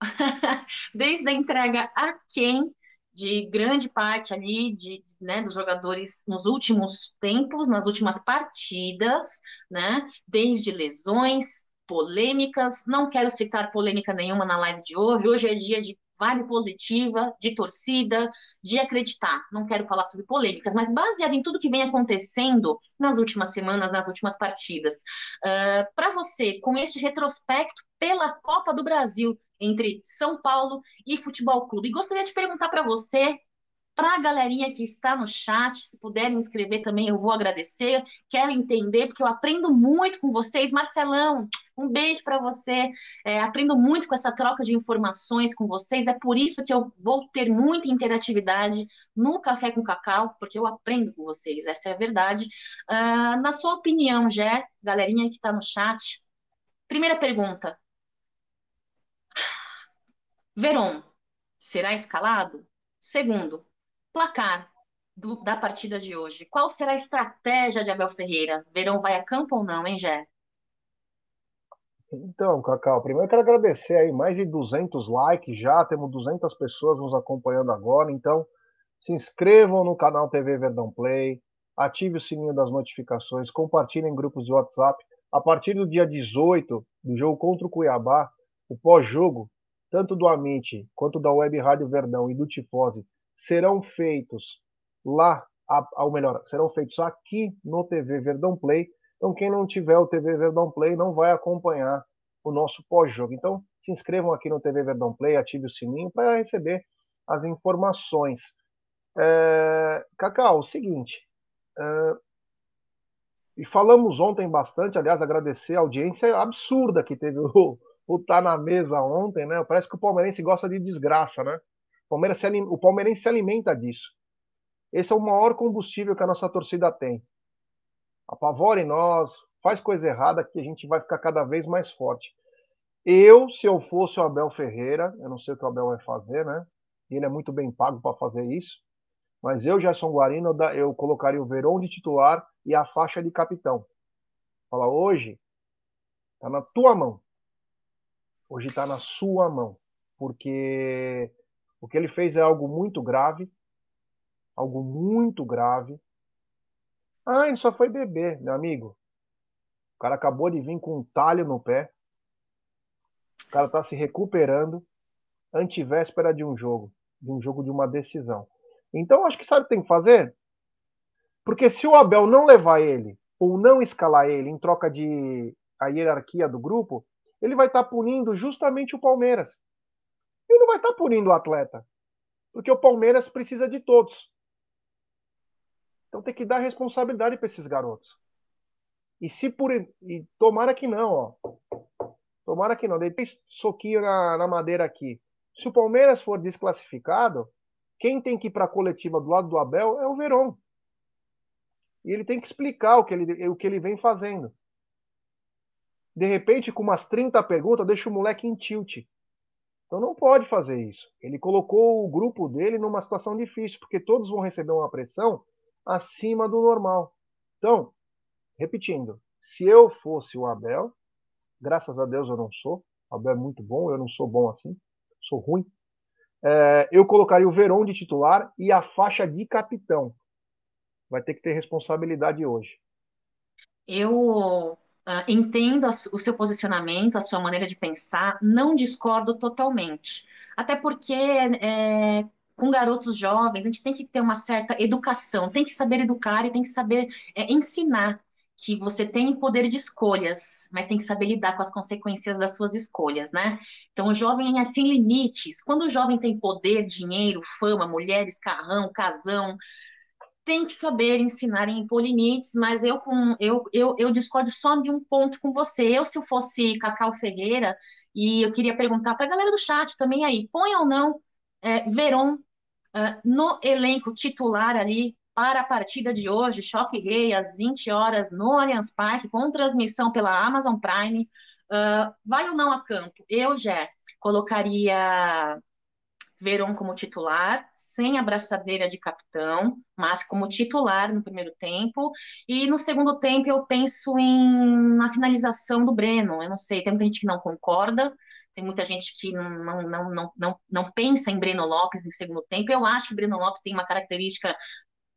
desde a entrega a quem de grande parte ali de, né, dos jogadores nos últimos tempos, nas últimas partidas, né, desde lesões, polêmicas. Não quero citar polêmica nenhuma na live de hoje. Hoje é dia de vibe positiva, de torcida, de acreditar. Não quero falar sobre polêmicas, mas baseado em tudo que vem acontecendo nas últimas semanas, nas últimas partidas. Uh, Para você, com este retrospecto pela Copa do Brasil entre São Paulo e Futebol Clube, e gostaria de perguntar para você para a galerinha que está no chat, se puderem escrever também, eu vou agradecer. Quero entender, porque eu aprendo muito com vocês. Marcelão, um beijo para você. É, aprendo muito com essa troca de informações com vocês. É por isso que eu vou ter muita interatividade no Café com Cacau, porque eu aprendo com vocês, essa é a verdade. Uh, na sua opinião, Jé, galerinha que está no chat, primeira pergunta. Veron, será escalado? Segundo, Placar do, da partida de hoje. Qual será a estratégia de Abel Ferreira? Verão vai a campo ou não, hein, Gé? Então, Cacau, primeiro eu quero agradecer aí mais de 200 likes já, temos 200 pessoas nos acompanhando agora, então se inscrevam no canal TV Verdão Play, ative o sininho das notificações, compartilhem em grupos de WhatsApp. A partir do dia 18 do jogo contra o Cuiabá, o pós-jogo, tanto do Amit quanto da Web Rádio Verdão e do Tifose, serão feitos lá, ou melhor, serão feitos aqui no TV Verdão Play. Então, quem não tiver o TV Verdão Play não vai acompanhar o nosso pós-jogo. Então, se inscrevam aqui no TV Verdão Play, ative o sininho para receber as informações. É... Cacau, o seguinte, é... e falamos ontem bastante, aliás, agradecer a audiência absurda que teve o, o Tá na Mesa ontem, né? Parece que o palmeirense gosta de desgraça, né? Palmeiras se, o palmeirense se alimenta disso. Esse é o maior combustível que a nossa torcida tem. Apavore nós, faz coisa errada que a gente vai ficar cada vez mais forte. Eu, se eu fosse o Abel Ferreira, eu não sei o que o Abel vai fazer, né? Ele é muito bem pago para fazer isso. Mas eu, Gerson Guarino, eu colocaria o Verón de titular e a faixa de capitão. Fala, hoje tá na tua mão. Hoje tá na sua mão. Porque o que ele fez é algo muito grave. Algo muito grave. Ah, ele só foi beber, meu amigo. O cara acabou de vir com um talho no pé. O cara tá se recuperando antivéspera de um jogo, de um jogo de uma decisão. Então, acho que sabe o que tem que fazer? Porque se o Abel não levar ele, ou não escalar ele em troca de a hierarquia do grupo, ele vai estar tá punindo justamente o Palmeiras. Ele não vai estar punindo o atleta. Porque o Palmeiras precisa de todos. Então tem que dar responsabilidade para esses garotos. E se por. E tomara que não, ó. Tomara que não. Dei soquinho na, na madeira aqui. Se o Palmeiras for desclassificado, quem tem que ir para a coletiva do lado do Abel é o Verón. E ele tem que explicar o que ele, o que ele vem fazendo. De repente, com umas 30 perguntas, deixa o moleque em tilt. Então não pode fazer isso. Ele colocou o grupo dele numa situação difícil, porque todos vão receber uma pressão acima do normal. Então, repetindo, se eu fosse o Abel, graças a Deus eu não sou, o Abel é muito bom, eu não sou bom assim sou ruim. É, eu colocaria o Verón de titular e a faixa de capitão. Vai ter que ter responsabilidade hoje. Eu uh, entendo o seu posicionamento, a sua maneira de pensar, não discordo totalmente. Até porque é, com garotos jovens, a gente tem que ter uma certa educação, tem que saber educar e tem que saber é, ensinar que você tem poder de escolhas, mas tem que saber lidar com as consequências das suas escolhas, né? Então, o jovem é sem limites. Quando o jovem tem poder, dinheiro, fama, mulheres, carrão, casão, tem que saber ensinar em limites, mas eu, com, eu, eu, eu discordo só de um ponto com você. Eu, se eu fosse Cacau Ferreira, e eu queria perguntar para a galera do chat também aí, põe ou não é, Veron uh, no elenco titular ali para a partida de hoje, Choque Rei, às 20 horas, no Allianz Parque, com transmissão pela Amazon Prime. Uh, vai ou não a campo? Eu já colocaria Veron como titular, sem abraçadeira de capitão, mas como titular no primeiro tempo. E no segundo tempo eu penso em na finalização do Breno. Eu não sei, tem muita gente que não concorda, tem muita gente que não, não, não, não, não pensa em Breno Lopes em segundo tempo. Eu acho que Breno Lopes tem uma característica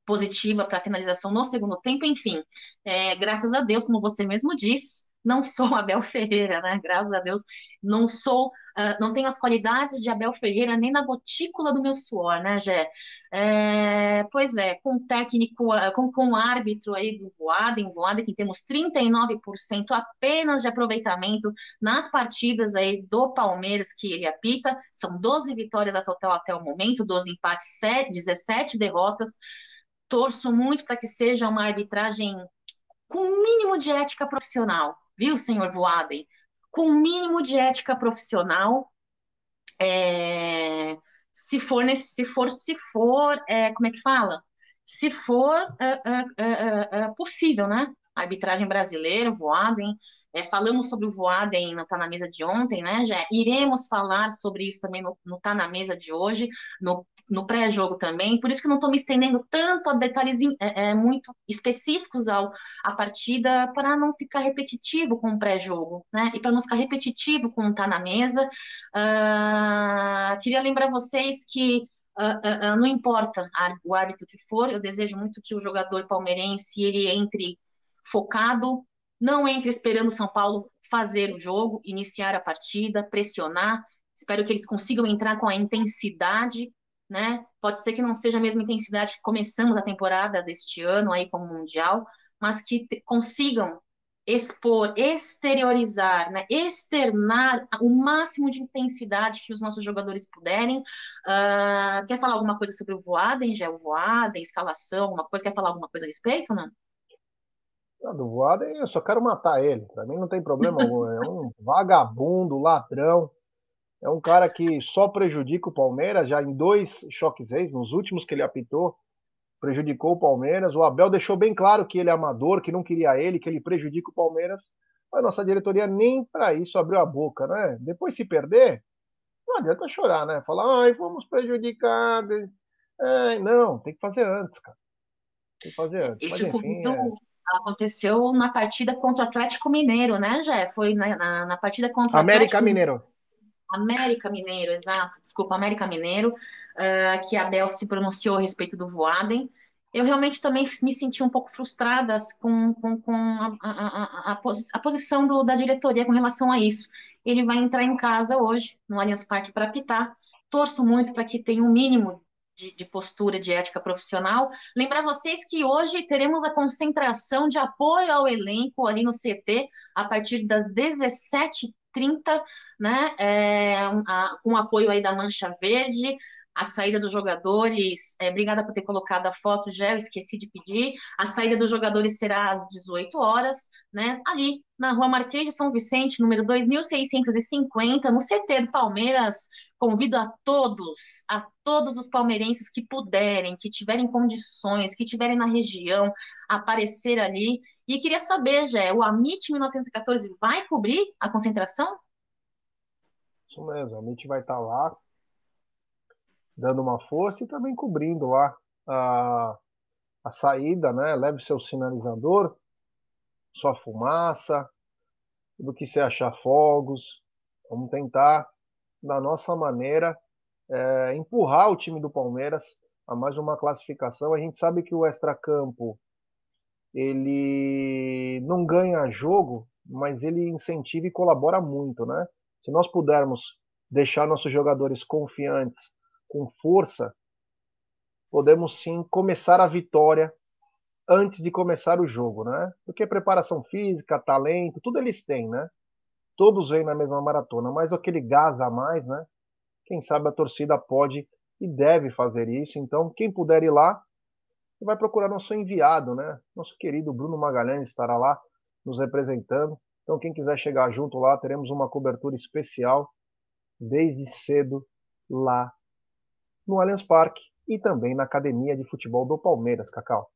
positiva para a finalização no segundo tempo, enfim, é, graças a Deus, como você mesmo disse, não sou Abel Ferreira, né? Graças a Deus, não sou, uh, não tenho as qualidades de Abel Ferreira nem na gotícula do meu suor, né, Gé? É, pois é, com técnico, uh, com, com árbitro aí do Voaden, Voaden que temos 39% apenas de aproveitamento nas partidas aí do Palmeiras que ele apita, são 12 vitórias a total até o momento, 12 empates, 7, 17 derrotas, torço muito para que seja uma arbitragem com o mínimo de ética profissional, viu, senhor Voaden? Com o mínimo de ética profissional, é, se for, se for, se for, é, como é que fala? Se for é, é, é, possível, né? A arbitragem brasileira, Voaden, é, falamos sobre o Voaden no Tá na Mesa de ontem, né, já Iremos falar sobre isso também no, no Tá na Mesa de hoje, no, no pré-jogo também, por isso que não estou me estendendo tanto a detalhes é, é, muito específicos ao, à partida, para não ficar repetitivo com o pré-jogo, né, e para não ficar repetitivo com o Tá na Mesa. Uh, queria lembrar vocês que uh, uh, não importa o árbitro que for, eu desejo muito que o jogador palmeirense ele entre focado, não entre esperando São Paulo fazer o jogo, iniciar a partida, pressionar, Espero que eles consigam entrar com a intensidade, né? Pode ser que não seja a mesma intensidade que começamos a temporada deste ano aí como mundial, mas que consigam expor, exteriorizar, né, externar o máximo de intensidade que os nossos jogadores puderem. Uh, quer falar alguma coisa sobre o Voaden, já o Voaden, escalação, alguma coisa? Quer falar alguma coisa a respeito, não? Do Voaden, eu só quero matar ele. Para mim não tem problema algum. É um vagabundo, ladrão. É um cara que só prejudica o Palmeiras já em dois choques reis, nos últimos que ele apitou prejudicou o Palmeiras. O Abel deixou bem claro que ele é amador, que não queria ele, que ele prejudica o Palmeiras. A nossa diretoria nem para isso abriu a boca, né? Depois se perder, não adianta chorar, né? Falar, ai, fomos prejudicados. É, não, tem que fazer antes, cara. Tem que fazer antes. Isso Mas, enfim, é... aconteceu na partida contra o Atlético Mineiro, né, Jé? Foi na, na, na partida contra o América Atlético Mineiro. América Mineiro, exato, desculpa, América Mineiro, uh, que a Bel se pronunciou a respeito do Voaden. Eu realmente também me senti um pouco frustrada com, com, com a, a, a, a, posição do, da diretoria com relação a isso. Ele vai entrar em casa hoje, no Allianz Parque, para apitar. Torço muito para que tenha um mínimo de, de, postura de ética profissional. Lembrar vocês que hoje teremos a concentração de apoio ao elenco ali no CT a partir das 17 30, né, é, a, com apoio aí da Mancha Verde, a saída dos jogadores, é, obrigada por ter colocado a foto, já eu esqueci de pedir. A saída dos jogadores será às 18 horas, né? Ali na Rua Marquês de São Vicente, número 2650, no CT do Palmeiras. Convido a todos, a todos os palmeirenses que puderem, que tiverem condições, que tiverem na região, aparecer ali. E queria saber, Jé, o AMIT 1914 vai cobrir a concentração? Isso mesmo, a AMIT vai estar lá dando uma força e também cobrindo lá a, a saída, né? Leve seu sinalizador, sua fumaça, tudo que você achar fogos. Vamos tentar, da nossa maneira, é, empurrar o time do Palmeiras a mais uma classificação. A gente sabe que o extracampo ele não ganha jogo, mas ele incentiva e colabora muito, né? Se nós pudermos deixar nossos jogadores confiantes com força, podemos sim começar a vitória antes de começar o jogo, né? Porque preparação física, talento, tudo eles têm, né? Todos vêm na mesma maratona, mas aquele gás a mais, né? Quem sabe a torcida pode e deve fazer isso. Então, quem puder ir lá, vai procurar nosso enviado, né? Nosso querido Bruno Magalhães estará lá nos representando. Então, quem quiser chegar junto lá, teremos uma cobertura especial desde cedo lá no Allianz Parque e também na Academia de Futebol do Palmeiras, Cacau.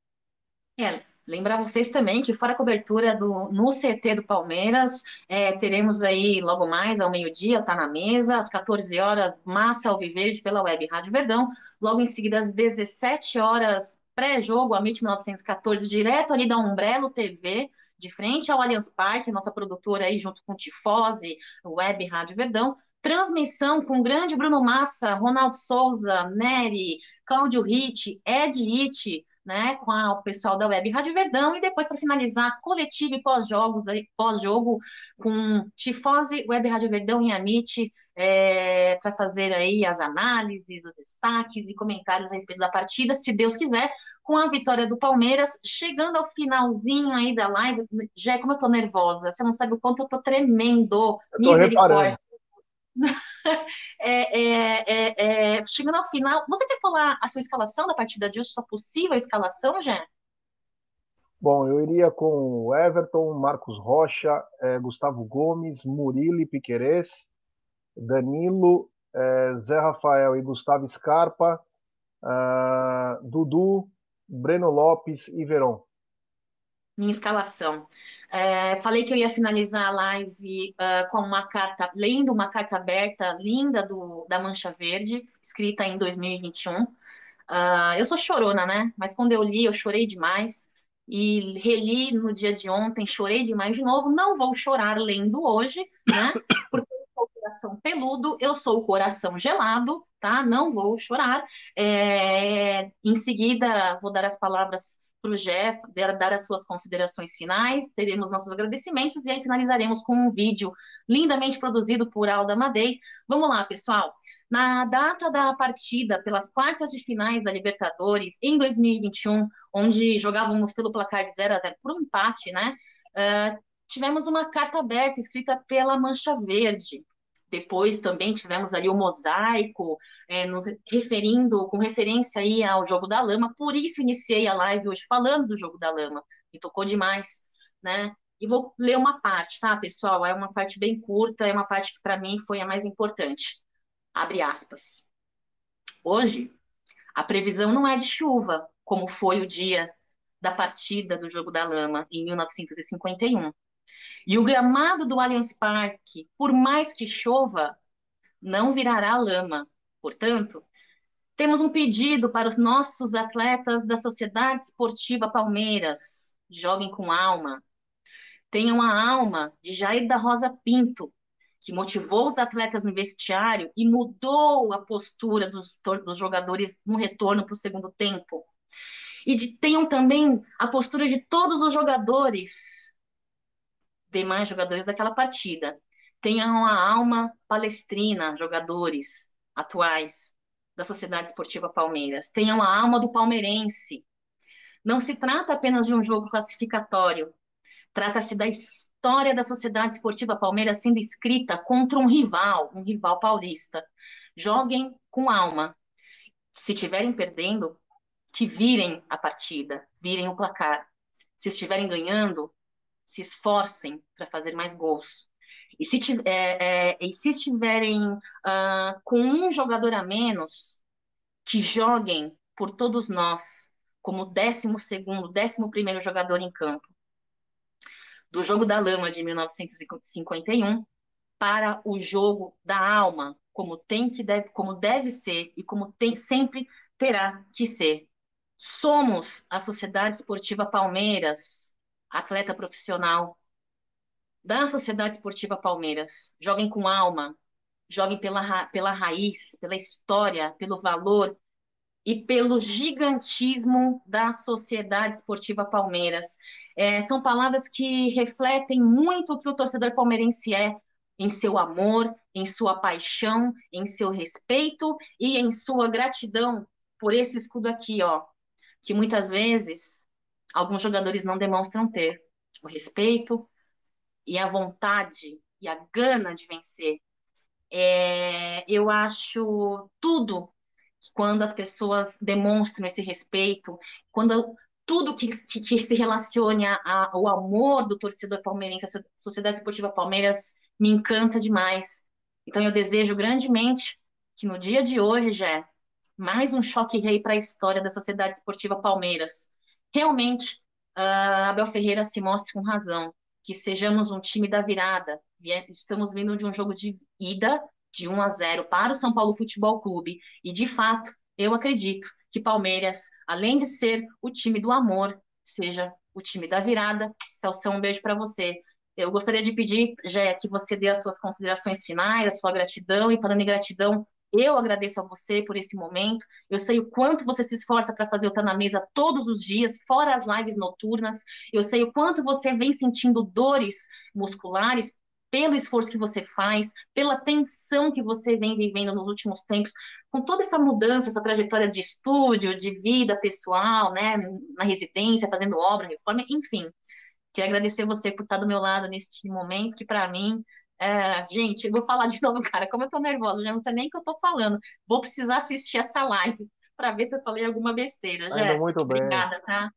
É, lembrar vocês também que fora a cobertura do, no CT do Palmeiras, é, teremos aí logo mais ao meio-dia, tá na mesa, às 14 horas, Massa Alviverde pela Web Rádio Verdão, logo em seguida às 17 horas, pré-jogo, a MIT 1914, direto ali da Umbrello TV, de frente ao Allianz Parque, nossa produtora aí junto com Tifose, Web Rádio Verdão, transmissão com o grande Bruno Massa, Ronaldo Souza, Nery, Cláudio Ritt, Ed It, né, com a, o pessoal da Web Rádio Verdão, e depois, para finalizar, coletivo e pós-jogos, pós-jogo, com Tifose, Web Rádio Verdão e Amit, é, para fazer aí as análises, os destaques e comentários a respeito da partida, se Deus quiser, com a vitória do Palmeiras, chegando ao finalzinho aí da live, já como eu tô nervosa, você não sabe o quanto eu tô tremendo, eu tô misericórdia. É, é, é, é, chegando ao final, você quer falar a sua escalação da partida de hoje, sua possível escalação, Jé? Bom, eu iria com Everton, Marcos Rocha, é, Gustavo Gomes, Murilo e Piquerez, Danilo, é, Zé Rafael e Gustavo Scarpa, uh, Dudu, Breno Lopes e Veron minha escalação. É, falei que eu ia finalizar a live uh, com uma carta, lendo uma carta aberta linda do, da Mancha Verde, escrita em 2021. Uh, ah, eu sou chorona, né? Mas quando eu li, eu chorei demais. E reli no dia de ontem, chorei demais de novo. Não vou chorar lendo hoje, né? Porque eu sou o coração peludo, eu sou o coração gelado, tá? Não vou chorar. É, em seguida, vou dar as palavras para o Jeff dar as suas considerações finais, teremos nossos agradecimentos e aí finalizaremos com um vídeo lindamente produzido por Alda Madei. Vamos lá, pessoal. Na data da partida pelas quartas de finais da Libertadores em 2021, onde jogávamos pelo placar de 0 a 0 por um empate, né? Uh, tivemos uma carta aberta escrita pela Mancha Verde, depois também tivemos ali o mosaico, é, nos referindo, com referência aí ao jogo da lama. Por isso iniciei a live hoje falando do jogo da lama. Me tocou demais, né? E vou ler uma parte, tá, pessoal? É uma parte bem curta, é uma parte que para mim foi a mais importante. Abre aspas. Hoje, a previsão não é de chuva, como foi o dia da partida do jogo da lama em 1951 e o gramado do Allianz Parque, por mais que chova, não virará lama. Portanto, temos um pedido para os nossos atletas da Sociedade Esportiva Palmeiras. Joguem com alma. Tenham a alma de Jair da Rosa Pinto, que motivou os atletas no vestiário e mudou a postura dos, dos jogadores no retorno para o segundo tempo. E de, tenham também a postura de todos os jogadores demais jogadores daquela partida. Tenham a alma palestrina, jogadores atuais da Sociedade Esportiva Palmeiras. Tenham a alma do palmeirense. Não se trata apenas de um jogo classificatório. Trata-se da história da Sociedade Esportiva Palmeiras sendo escrita contra um rival, um rival paulista. Joguem com alma. Se estiverem perdendo, que virem a partida, virem o placar. Se estiverem ganhando, se esforcem para fazer mais gols. E se, é, é, e se estiverem uh, com um jogador a menos, que joguem por todos nós como décimo segundo, décimo primeiro jogador em campo. Do jogo da lama de 1951 para o jogo da alma, como tem que deve, como deve ser e como tem, sempre terá que ser. Somos a Sociedade Esportiva Palmeiras, atleta profissional da Sociedade Esportiva Palmeiras. Joguem com alma, joguem pela, pela raiz, pela história, pelo valor e pelo gigantismo da Sociedade Esportiva Palmeiras. É, são palavras que refletem muito o que o torcedor palmeirense é em seu amor, em sua paixão, em seu respeito e em sua gratidão por esse escudo aqui, ó, que muitas vezes alguns jogadores não demonstram ter o respeito e a vontade e a gana de vencer. É, eu acho tudo quando as pessoas demonstram esse respeito, quando tudo que, que, que se relacione ao amor do torcedor palmeirense, a Sociedade Esportiva Palmeiras, me encanta demais. Então eu desejo grandemente que no dia de hoje, já mais um choque rei para a história da Sociedade Esportiva Palmeiras realmente uh, Abel Ferreira se mostre com razão, que sejamos um time da virada. Estamos vindo de um jogo de ida de 1 a 0 para o São Paulo Futebol Clube e de fato, eu acredito que Palmeiras, além de ser o time do amor, seja o time da virada. Celso, um beijo para você. Eu gostaria de pedir, Jé, que você dê as suas considerações finais, a sua gratidão, e falando em gratidão, eu agradeço a você por esse momento. Eu sei o quanto você se esforça para fazer o Tá na Mesa todos os dias, fora as lives noturnas. Eu sei o quanto você vem sentindo dores musculares pelo esforço que você faz, pela tensão que você vem vivendo nos últimos tempos, com toda essa mudança, essa trajetória de estúdio, de vida pessoal, né, na residência, fazendo obra, reforma, enfim. Queria agradecer você por estar do meu lado nesse momento, que para mim é, gente, vou falar de novo, cara, como eu tô nervosa, já não sei nem o que eu tô falando. Vou precisar assistir essa live para ver se eu falei alguma besteira. Tá indo muito bem. Obrigada, tá?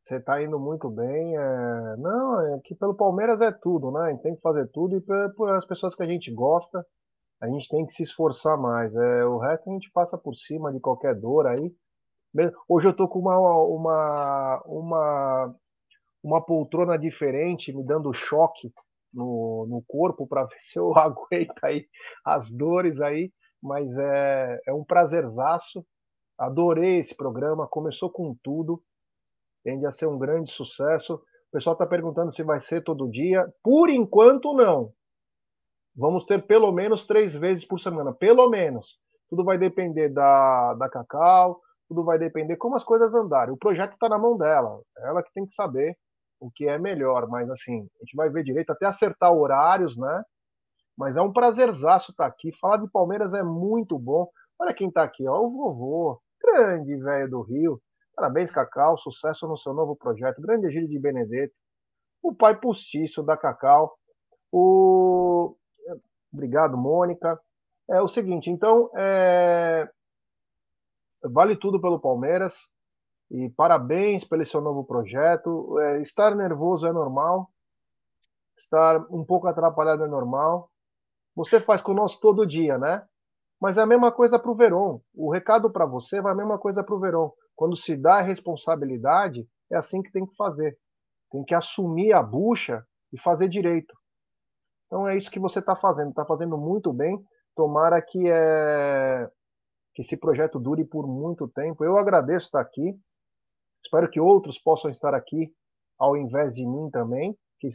Você tá indo muito bem. É... Não, é que pelo Palmeiras é tudo, né? A gente tem que fazer tudo e por as pessoas que a gente gosta, a gente tem que se esforçar mais. É, o resto a gente passa por cima de qualquer dor aí. Hoje eu tô com uma, uma, uma, uma poltrona diferente, me dando choque no, no corpo para ver se eu aguento aí as dores aí, mas é, é um prazerzaço. Adorei esse programa, começou com tudo, tende a ser um grande sucesso. O pessoal está perguntando se vai ser todo dia. Por enquanto, não. Vamos ter pelo menos três vezes por semana, pelo menos. Tudo vai depender da, da Cacau, tudo vai depender como as coisas andarem. O projeto está na mão dela, ela que tem que saber o que é melhor, mas assim, a gente vai ver direito até acertar horários, né? Mas é um prazerzaço estar tá aqui. Falar de Palmeiras é muito bom. Olha quem está aqui, ó, o vovô, grande velho do Rio. Parabéns, Cacau, sucesso no seu novo projeto. Grande Egílio de Benedetto. O pai postiço da Cacau. O... Obrigado, Mônica. É o seguinte, então, é... vale tudo pelo Palmeiras. E parabéns pelo seu novo projeto. É, estar nervoso é normal. Estar um pouco atrapalhado é normal. Você faz conosco todo dia, né? Mas é a mesma coisa para o Verón. O recado para você vai a mesma coisa para o Verón. Quando se dá responsabilidade, é assim que tem que fazer. Tem que assumir a bucha e fazer direito. Então é isso que você está fazendo. Está fazendo muito bem. Tomara que, é... que esse projeto dure por muito tempo. Eu agradeço estar aqui. Espero que outros possam estar aqui ao invés de mim também. Que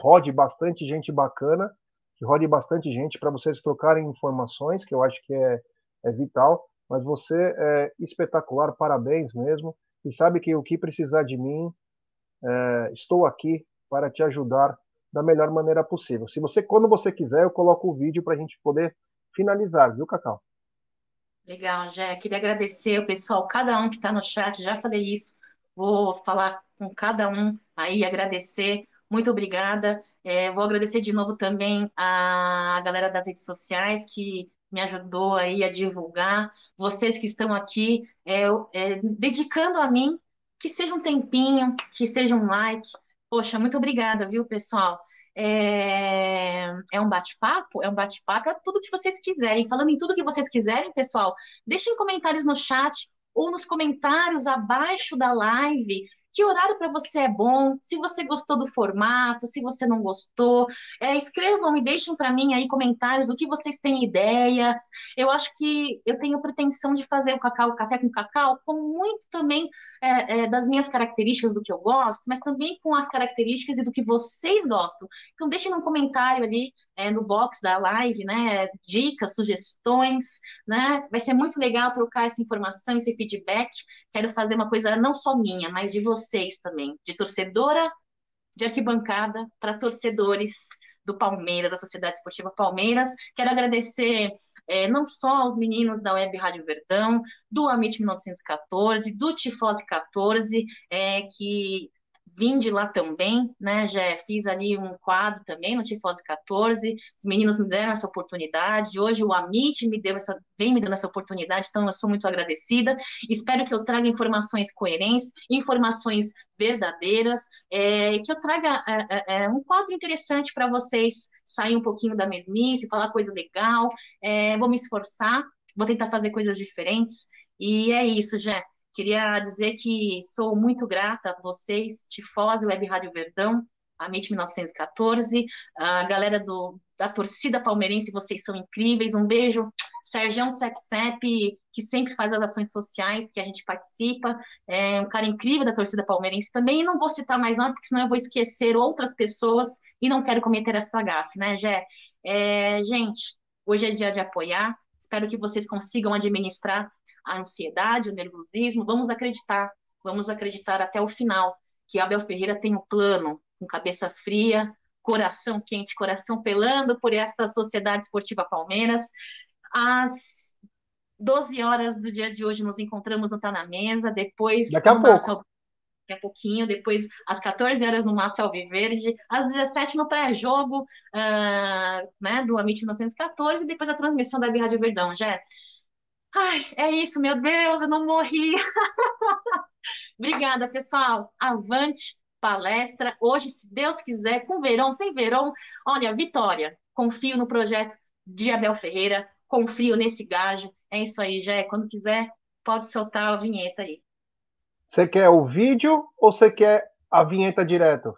rode bastante gente bacana que rode bastante gente para vocês trocarem informações, que eu acho que é, é vital. Mas você é espetacular, parabéns mesmo. E sabe que o que precisar de mim, é, estou aqui para te ajudar da melhor maneira possível. Se você, quando você quiser, eu coloco o vídeo para a gente poder finalizar, viu, Cacau? Legal, já queria agradecer o pessoal, cada um que está no chat, já falei isso, vou falar com cada um aí, agradecer muito obrigada. É, vou agradecer de novo também a galera das redes sociais que me ajudou aí a divulgar. Vocês que estão aqui é, é, dedicando a mim, que seja um tempinho, que seja um like. Poxa, muito obrigada, viu, pessoal? É, é, um bate-papo? É um bate-papo, é tudo que vocês quiserem. Falando em tudo que vocês quiserem, pessoal, deixem comentários no chat ou nos comentários abaixo da live que horário para você é bom, se você gostou do formato, se você não gostou. É, escrevam e deixem para mim aí comentários do que vocês têm ideias. Eu acho que eu tenho pretensão de fazer o cacau, o café com cacau, com muito também é, é, das minhas características do que eu gosto, mas também com as características e do que vocês gostam. Então deixem um comentário ali é, no box da live, né? Dicas, sugestões, né? Vai ser muito legal trocar essa informação, esse feedback. Quero fazer uma coisa não só minha, mas de vocês vocês também, de torcedora de arquibancada para torcedores do Palmeiras, da Sociedade Esportiva Palmeiras. Quero agradecer é, não só aos meninos da Web Rádio Verdão, do Amit 1914, do Tifose 14, é, que vim de lá também, né? Já fiz ali um quadro também no Tifose 14. Os meninos me deram essa oportunidade. Hoje o Amit me deu essa, vem me dando essa oportunidade, então eu sou muito agradecida. Espero que eu traga informações coerentes, informações verdadeiras, é, que eu traga é, é, é um quadro interessante para vocês sair um pouquinho da mesmice, falar coisa legal. É, vou me esforçar, vou tentar fazer coisas diferentes. E é isso, Jé. Queria dizer que sou muito grata a vocês, Tifose, Web Rádio Verdão, a MIT 1914, a galera do, da torcida palmeirense, vocês são incríveis. Um beijo, Sérgio Sepsep, que sempre faz as ações sociais que a gente participa, é um cara incrível da torcida palmeirense também. E não vou citar mais não, porque senão eu vou esquecer outras pessoas e não quero cometer essa gafe, né, Gé? É, gente, hoje é dia de apoiar. Espero que vocês consigam administrar a ansiedade, o nervosismo. Vamos acreditar, vamos acreditar até o final que Abel Ferreira tem um plano, com cabeça fria, coração quente, coração pelando por esta Sociedade Esportiva Palmeiras. Às 12 horas do dia de hoje nos encontramos no Tá na Mesa, depois Daqui a pouco. Marcel, daqui a pouquinho, depois às 14 horas no Massa Alviverde, às 17 no pré-jogo uh, né, do Amit 1914 e depois a transmissão da Rádio Verdão, já Ai, é isso, meu Deus, eu não morri. Obrigada, pessoal. Avante palestra. Hoje, se Deus quiser, com verão, sem verão. Olha, vitória. Confio no projeto de Abel Ferreira. Confio nesse gajo. É isso aí, Jé. Quando quiser, pode soltar a vinheta aí. Você quer o vídeo ou você quer a vinheta direto?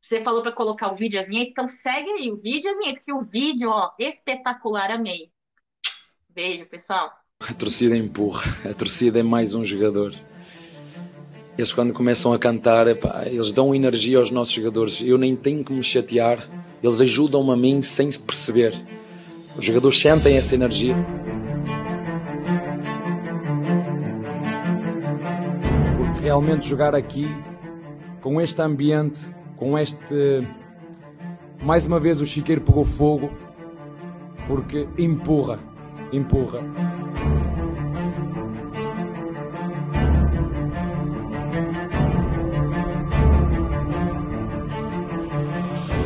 Você falou para colocar o vídeo e a vinheta, então segue aí o vídeo e a vinheta, que o vídeo, ó, espetacular, amei. Beijo, pessoal. A torcida empurra, a torcida é mais um jogador. Eles, quando começam a cantar, epá, eles dão energia aos nossos jogadores. Eu nem tenho que me chatear, eles ajudam-me a mim sem se perceber. Os jogadores sentem essa energia. realmente jogar aqui com este ambiente, com este. Mais uma vez o Chiqueiro pegou fogo porque empurra, empurra.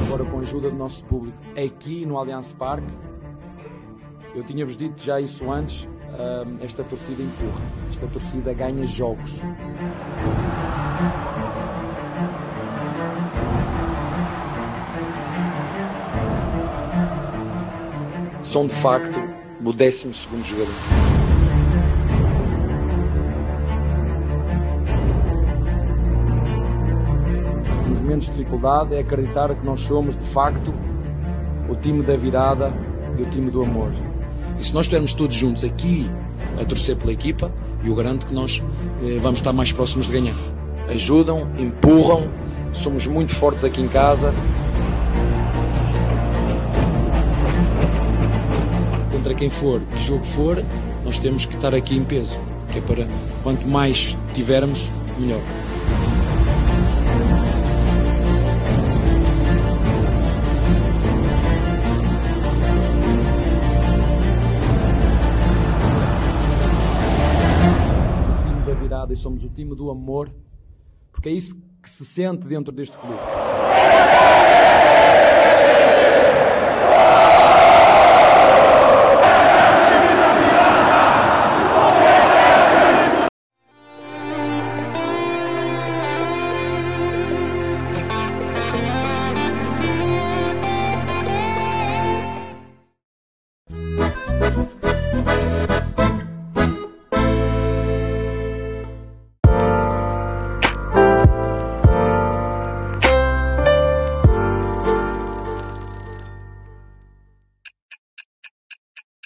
Agora com a ajuda do nosso público aqui no Allianz Parque, eu tinha-vos dito já isso antes, esta torcida empurra, esta torcida ganha jogos. São de facto o 12 jogador. Os momentos de dificuldade é acreditar que nós somos de facto o time da virada e o time do amor. E se nós estivermos todos juntos aqui a torcer pela equipa, eu garanto que nós eh, vamos estar mais próximos de ganhar. Ajudam, empurram, somos muito fortes aqui em casa. Contra quem for, que jogo for, nós temos que estar aqui em peso, que é para quanto mais tivermos, melhor. e somos o time do amor, porque é isso que se sente dentro deste clube.